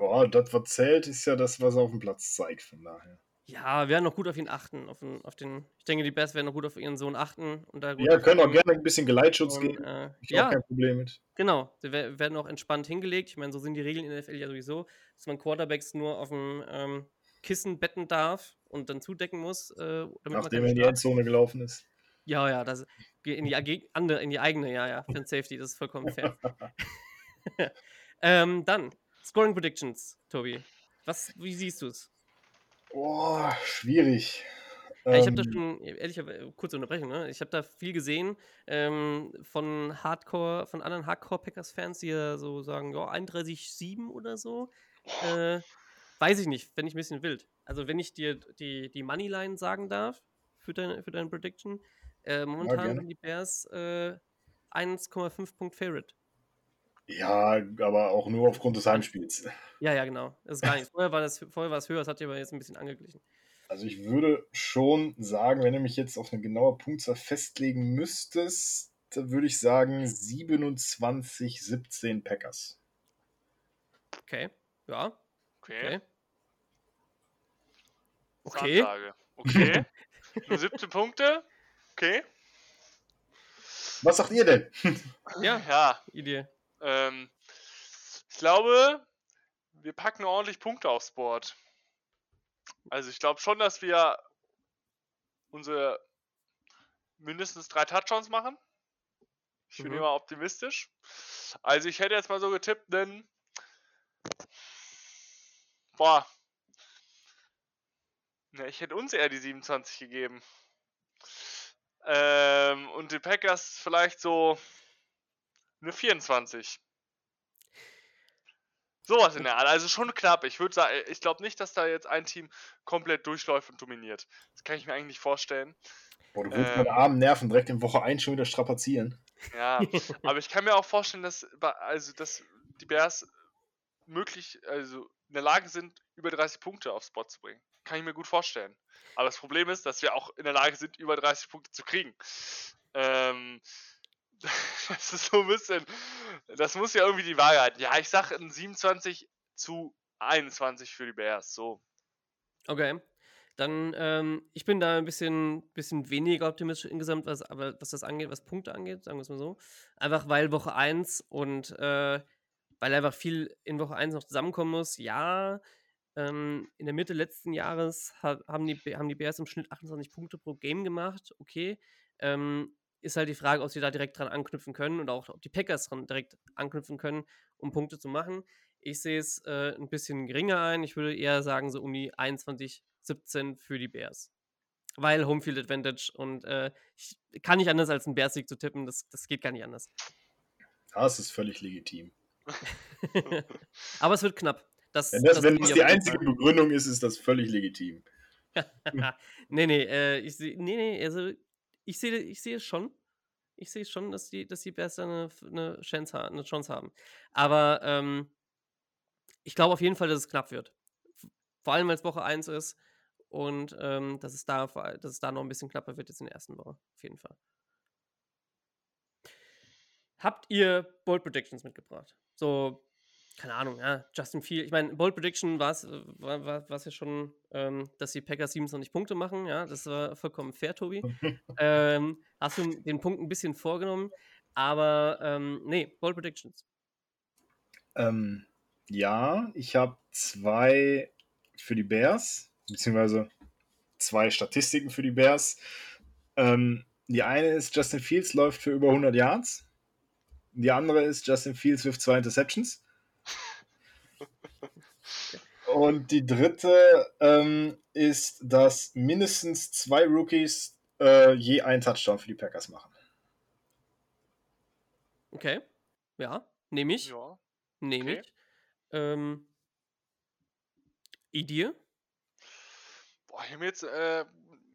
Ja, das, was zählt, ist ja das, was er auf dem Platz zeigt, von daher. Ja, wir werden noch gut auf ihn achten. Auf den, auf den, ich denke, die Bears werden noch gut auf ihren Sohn achten. Und da ja, können auch gerne ein bisschen Geleitschutz und, geben. Äh, ich ja, kein Problem mit. Genau, die werden auch entspannt hingelegt. Ich meine, so sind die Regeln in der NFL ja sowieso, dass man Quarterbacks nur auf dem ähm, Kissen betten darf und dann zudecken muss. Äh, Nachdem er in die Endzone gelaufen ist. Ja, ja, das in die, andere, in die eigene, ja, ja, für Safety, das ist vollkommen fair. ähm, dann, Scoring Predictions, Tobi. Was, wie siehst du es? Boah, schwierig. Ja, ich habe da ähm. schon, ehrlich, kurze Unterbrechung, ne? Ich habe da viel gesehen ähm, von Hardcore, von anderen Hardcore-Packers-Fans, die ja so sagen, ja, 31-7 oder so. Äh, weiß ich nicht, wenn ich ein bisschen wild. Also, wenn ich dir die, die Moneyline sagen darf für deine, für deine Prediction, äh, momentan ja, sind die Bears äh, 1,5 Punkt Favorite. Ja, aber auch nur aufgrund des Heimspiels. Ja, ja, genau. Das ist gar nichts. Vorher war, das, vorher war es höher, das hat ihr aber jetzt ein bisschen angeglichen. Also ich würde schon sagen, wenn du mich jetzt auf eine genaue Punktzahl festlegen müsstest, dann würde ich sagen 27, 17 Packers. Okay, ja. Okay. okay. Okay. Okay. Nur 17 Punkte. Okay. Was sagt ihr denn? Ja, Ja. Idee. Ähm, ich glaube, wir packen ordentlich Punkte aufs Board. Also ich glaube schon, dass wir unsere mindestens drei Touchdowns machen. Ich bin Mhm. immer optimistisch. Also ich hätte jetzt mal so getippt, denn boah. Ja, ich hätte uns eher die 27 gegeben. Ähm, und die Packers vielleicht so eine 24. Sowas in der Art. Also schon knapp. Ich würde sagen, ich glaube nicht, dass da jetzt ein Team komplett durchläuft und dominiert. Das kann ich mir eigentlich nicht vorstellen. Boah, du willst Ähm. meine armen Nerven direkt in Woche 1 schon wieder strapazieren. Ja, aber ich kann mir auch vorstellen, dass, also, dass die Bears möglich, also in der Lage sind, über 30 Punkte aufs Spot zu bringen. Kann ich mir gut vorstellen. Aber das Problem ist, dass wir auch in der Lage sind, über 30 Punkte zu kriegen. Ähm, das ist so ein bisschen, das muss ja irgendwie die halten. Ja, ich sag ein 27 zu 21 für die Bears. So. Okay. Dann, ähm, ich bin da ein bisschen, bisschen weniger optimistisch insgesamt, was, aber was das angeht, was Punkte angeht, sagen wir es mal so. Einfach weil Woche 1 und äh, weil einfach viel in Woche 1 noch zusammenkommen muss. Ja, ähm, in der Mitte letzten Jahres ha haben, die, Be- haben die Bears im Schnitt 28 Punkte pro Game gemacht. Okay. Ähm, ist halt die Frage, ob sie da direkt dran anknüpfen können und auch ob die Packers dran direkt anknüpfen können, um Punkte zu machen. Ich sehe es äh, ein bisschen geringer ein. Ich würde eher sagen, so um die 21, 17 für die Bears. Weil Homefield Advantage und äh, ich kann nicht anders als einen Bears-Sieg zu tippen. Das, das geht gar nicht anders. Das ist völlig legitim. Aber es wird knapp. Das, Wenn das, wenn bin das die einzige Begründung ist, ist das völlig legitim. Fall. nee, nee, äh, ich sehe, nee, nee, also ich sehe ich sehe es schon. Ich sehe schon, dass die, dass die Bears eine, eine, Chance, ha- eine Chance haben. Aber ähm, ich glaube auf jeden Fall, dass es knapp wird. Vor allem, weil es Woche 1 ist und ähm, dass, es da, dass es da noch ein bisschen knapper wird jetzt in der ersten Woche. Auf jeden Fall. Habt ihr Bold Predictions mitgebracht? So, keine Ahnung, ja, Justin Field. Ich meine, Bold Prediction war es war, war, war's ja schon, ähm, dass die Packers 27 Punkte machen. Ja, das war vollkommen fair, Tobi. ähm, hast du den Punkt ein bisschen vorgenommen, aber ähm, nee, Bold Predictions. Ähm, ja, ich habe zwei für die Bears, beziehungsweise zwei Statistiken für die Bears. Ähm, die eine ist, Justin Fields läuft für über 100 Yards. Die andere ist, Justin Fields wirft zwei Interceptions. Und die dritte ähm, ist, dass mindestens zwei Rookies äh, je einen Touchdown für die Packers machen. Okay. Ja, nehme ich. Ja. Nehme okay. ich. Ähm, Idee? Boah, ich habe mir jetzt äh,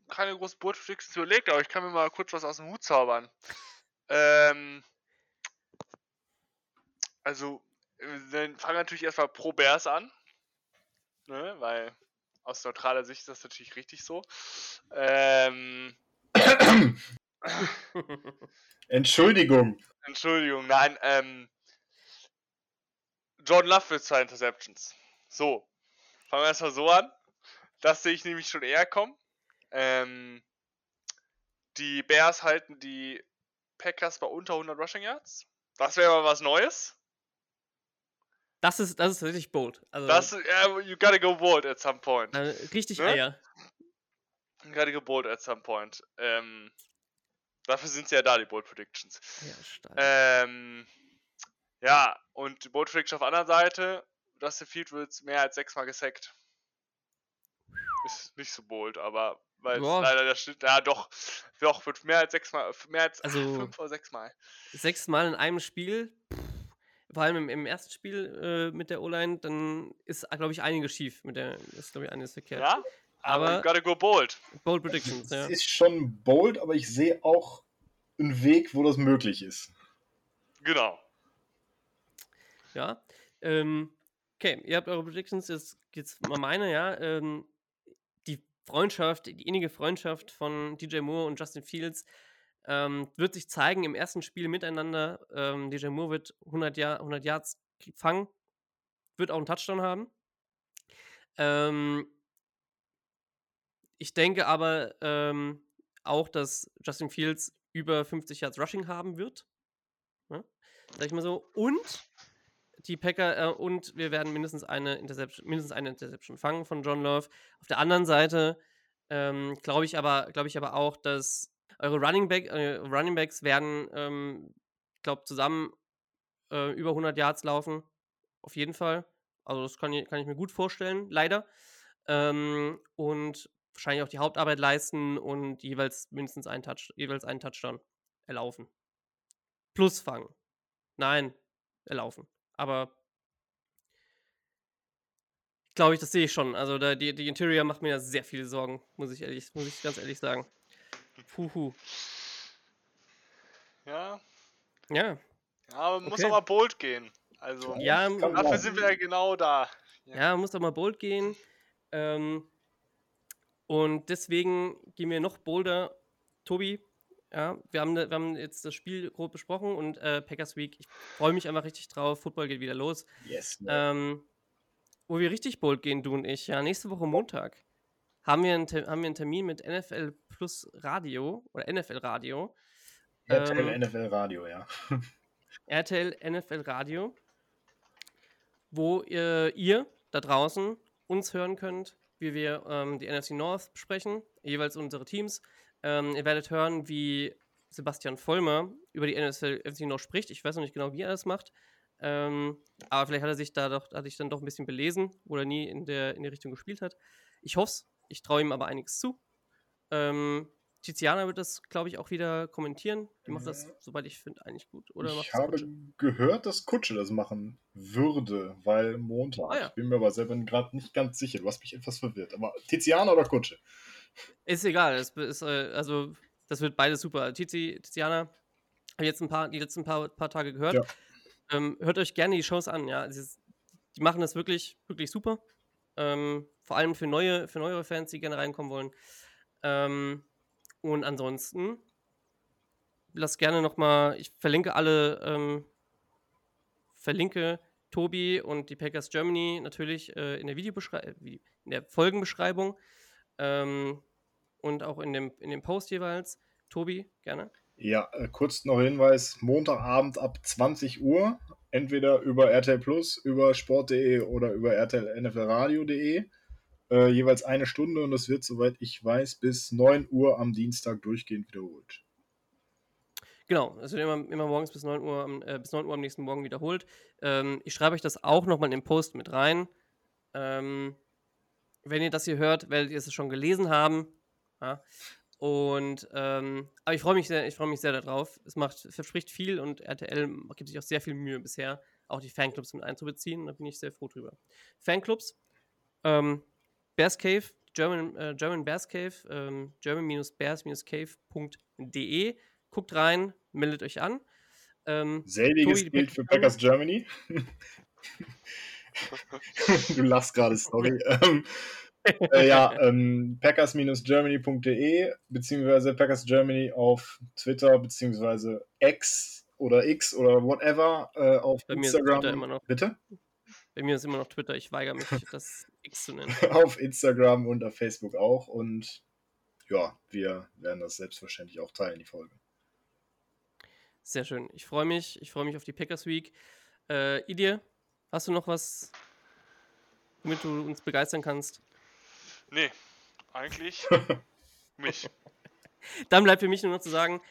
keine große Board Predictions überlegt, aber ich kann mir mal kurz was aus dem Hut zaubern. Ähm, also, äh, dann fangen wir natürlich erstmal pro Bears an. Ne, weil aus neutraler Sicht ist das natürlich richtig so. Ähm, Entschuldigung. Entschuldigung, nein, ähm, Jordan Love wird zwei Interceptions. So, fangen wir erstmal so an. Das sehe ich nämlich schon eher kommen. Ähm, die Bears halten die Packers bei unter 100 Rushing Yards. Das wäre mal was Neues. Das ist, das ist richtig bold. Also, Das, ja, you gotta go bold at some point. äh, richtig ne? Eier. You gotta go bold at some point. Ähm, dafür sind sie ja da, die Bold Predictions. Eier stark. Ähm, ja, und die Bold Prediction auf der anderen Seite, Justin Field wird mehr als sechsmal gesackt. Ist nicht so bold, aber weil Ja. leider der Schnitt, ja doch, doch, wird mehr als sechsmal, mehr als Also- fünf oder sechsmal. Sechsmal in einem Spiel, vor allem im, im ersten Spiel äh, mit der O-Line, dann ist, glaube ich, einiges schief. Mit der, ist, glaube ich, einiges verkehrt. Ja, aber, you gotta go bold. Bold Predictions, ja. Es ist schon bold, aber ich sehe auch einen Weg, wo das möglich ist. Genau. Ja. Ähm, okay, ihr habt eure Predictions, jetzt geht's mal meine, ja. Ähm, die Freundschaft, die innige Freundschaft von DJ Moore und Justin Fields ähm, wird sich zeigen im ersten Spiel miteinander. Ähm, DJ Moore wird 100, Jahr, 100 Yards fangen, wird auch einen Touchdown haben. Ähm, Ich denke aber ähm, auch, dass Justin Fields über 50 Yards Rushing haben wird. Ja? Sag ich mal so. Und die Packer äh, und wir werden mindestens eine Interception, mindestens eine Interception fangen von John Love. Auf der anderen Seite ähm, glaube ich aber, glaube ich aber auch, dass eure Running, Back, äh, Running Backs werden, ähm, glaube zusammen äh, über 100 Yards laufen. Auf jeden Fall. Also das kann ich, kann ich mir gut vorstellen, leider. Ähm, und wahrscheinlich auch die Hauptarbeit leisten und jeweils mindestens einen, Touch, jeweils einen Touchdown erlaufen. Plus fangen. Nein, erlaufen. Aber glaube ich, das sehe ich schon. Also da, die, die Interior macht mir ja sehr viele Sorgen, muss ich ehrlich, muss ich ganz ehrlich sagen. Puhu. Ja. Ja. Ja, aber man muss Okay. auch mal bold gehen. Also, Ja, dafür sind wir ja genau da. Ja, muss doch mal bold gehen. Ähm, und deswegen gehen wir noch bolder. Tobi, ja, wir haben, ne- wir haben jetzt das Spiel grob besprochen und äh, Packers Week. Ich freue mich einfach richtig drauf. Football geht wieder los. Yes. Ähm, wo wir richtig bold gehen, du und ich, ja, nächste Woche Montag haben wir einen, haben wir einen Termin mit NFL Plus Radio oder NFL Radio. RTL ähm, NFL Radio, ja. RTL NFL Radio, wo ihr, ihr da draußen uns hören könnt, wie wir ähm, die NFC North besprechen, jeweils unsere Teams. Ähm, ihr werdet hören, wie Sebastian Vollmer über die NFC NFC North spricht. Ich weiß noch nicht genau, wie er das macht. Ähm, aber vielleicht hat er sich da doch, hat sich dann doch ein bisschen belesen oder nie in der, in die Richtung gespielt hat. Ich hoffe es. Ich traue ihm aber einiges zu. Ähm, Tiziana wird das, glaube ich, auch wieder kommentieren. Die macht das, soweit ich finde, eigentlich gut. Oder ich das habe Kutsche? gehört, dass Kutsche das machen würde, weil Montag. Ah, ja. Ich bin mir aber selber gerade nicht ganz sicher. Du hast mich etwas verwirrt. Aber Tiziana oder Kutsche? Ist egal, es ist, äh, also das wird beides super. Tizi, Tiziana, habe jetzt ein paar, die letzten paar, paar Tage gehört. Ja. Ähm, hört euch gerne die Shows an, ja. Ist, die machen das wirklich, wirklich super. Ähm, vor allem für neue, für neuere Fans, die gerne reinkommen wollen. Ähm, und ansonsten, lasst gerne nochmal, ich verlinke alle, ähm, verlinke Tobi und die Packers Germany natürlich äh, in der Videobeschreibung, in der Folgenbeschreibung. Ähm, und auch in dem, in dem Post jeweils. Tobi, gerne. Ja, äh, kurz noch Hinweis: Montagabend ab 20 Uhr, entweder über RTL Plus, über sport.de oder über rtlnflradio.de. Äh, jeweils eine Stunde und das wird, soweit ich weiß, bis 9 Uhr am Dienstag durchgehend wiederholt. Genau, es wird immer, immer morgens bis 9 Uhr, am- äh, bis 9 Uhr am nächsten Morgen wiederholt. Ähm, ich schreibe euch das auch nochmal in den Post mit rein. Ähm, wenn ihr das hier hört, werdet ihr es schon gelesen haben. Ja. Und ähm, aber ich freue mich sehr, ich freue mich sehr darauf. Es macht, verspricht viel und RTL gibt sich auch sehr viel Mühe bisher, auch die Fanclubs mit einzubeziehen. Da bin ich sehr froh drüber. Fanclubs, ähm, Bears Cave, German, äh, German Bears Cave, ähm, german-bears-cave.de. Guckt rein, meldet euch an. Ähm, Selbiges Tobi, gilt für Packers Germany. du lachst gerade, sorry. ähm, äh, ja, ähm, packers-germany.de beziehungsweise Packers Germany auf Twitter beziehungsweise X oder X oder whatever äh, auf Bei Instagram. Bitte? Bei mir ist immer noch Twitter, ich weigere mich, das X zu nennen. auf Instagram und auf Facebook auch und ja, wir werden das selbstverständlich auch teilen, die Folge. Sehr schön. Ich freue mich. Ich freue mich auf die Packers Week. Äh, Idil, hast du noch was, womit du uns begeistern kannst? Nee, eigentlich mich. Dann bleibt für mich nur noch zu sagen,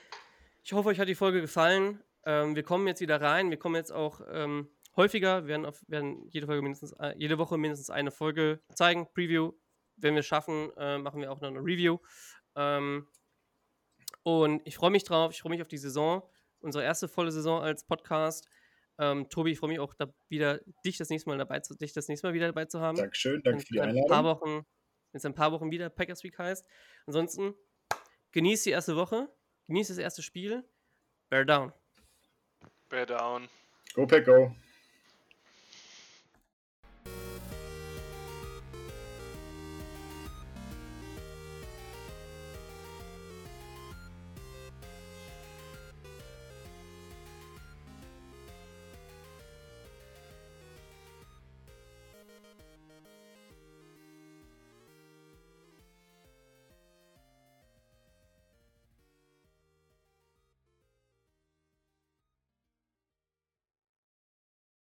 ich hoffe, euch hat die Folge gefallen. Ähm, wir kommen jetzt wieder rein. Wir kommen jetzt auch ähm, häufiger. Wir werden, auf, werden jede, Folge mindestens, äh, jede Woche mindestens eine Folge zeigen. Preview. Wenn wir es schaffen, äh, machen wir auch noch eine Review. Ähm, und ich freue mich drauf. Ich freue mich auf die Saison. Unsere erste volle Saison als Podcast. Ähm, Tobi, ich freue mich auch da wieder, dich das nächste Mal dabei zu, dich das nächste Mal wieder dabei zu haben. Dankeschön, danke für die in ein paar Einladung. Wochen, wenn es in ein paar Wochen wieder Packers Week heißt. Ansonsten genießt die erste Woche, genießt das erste Spiel. Bear down. Bear down. Go Pack, go!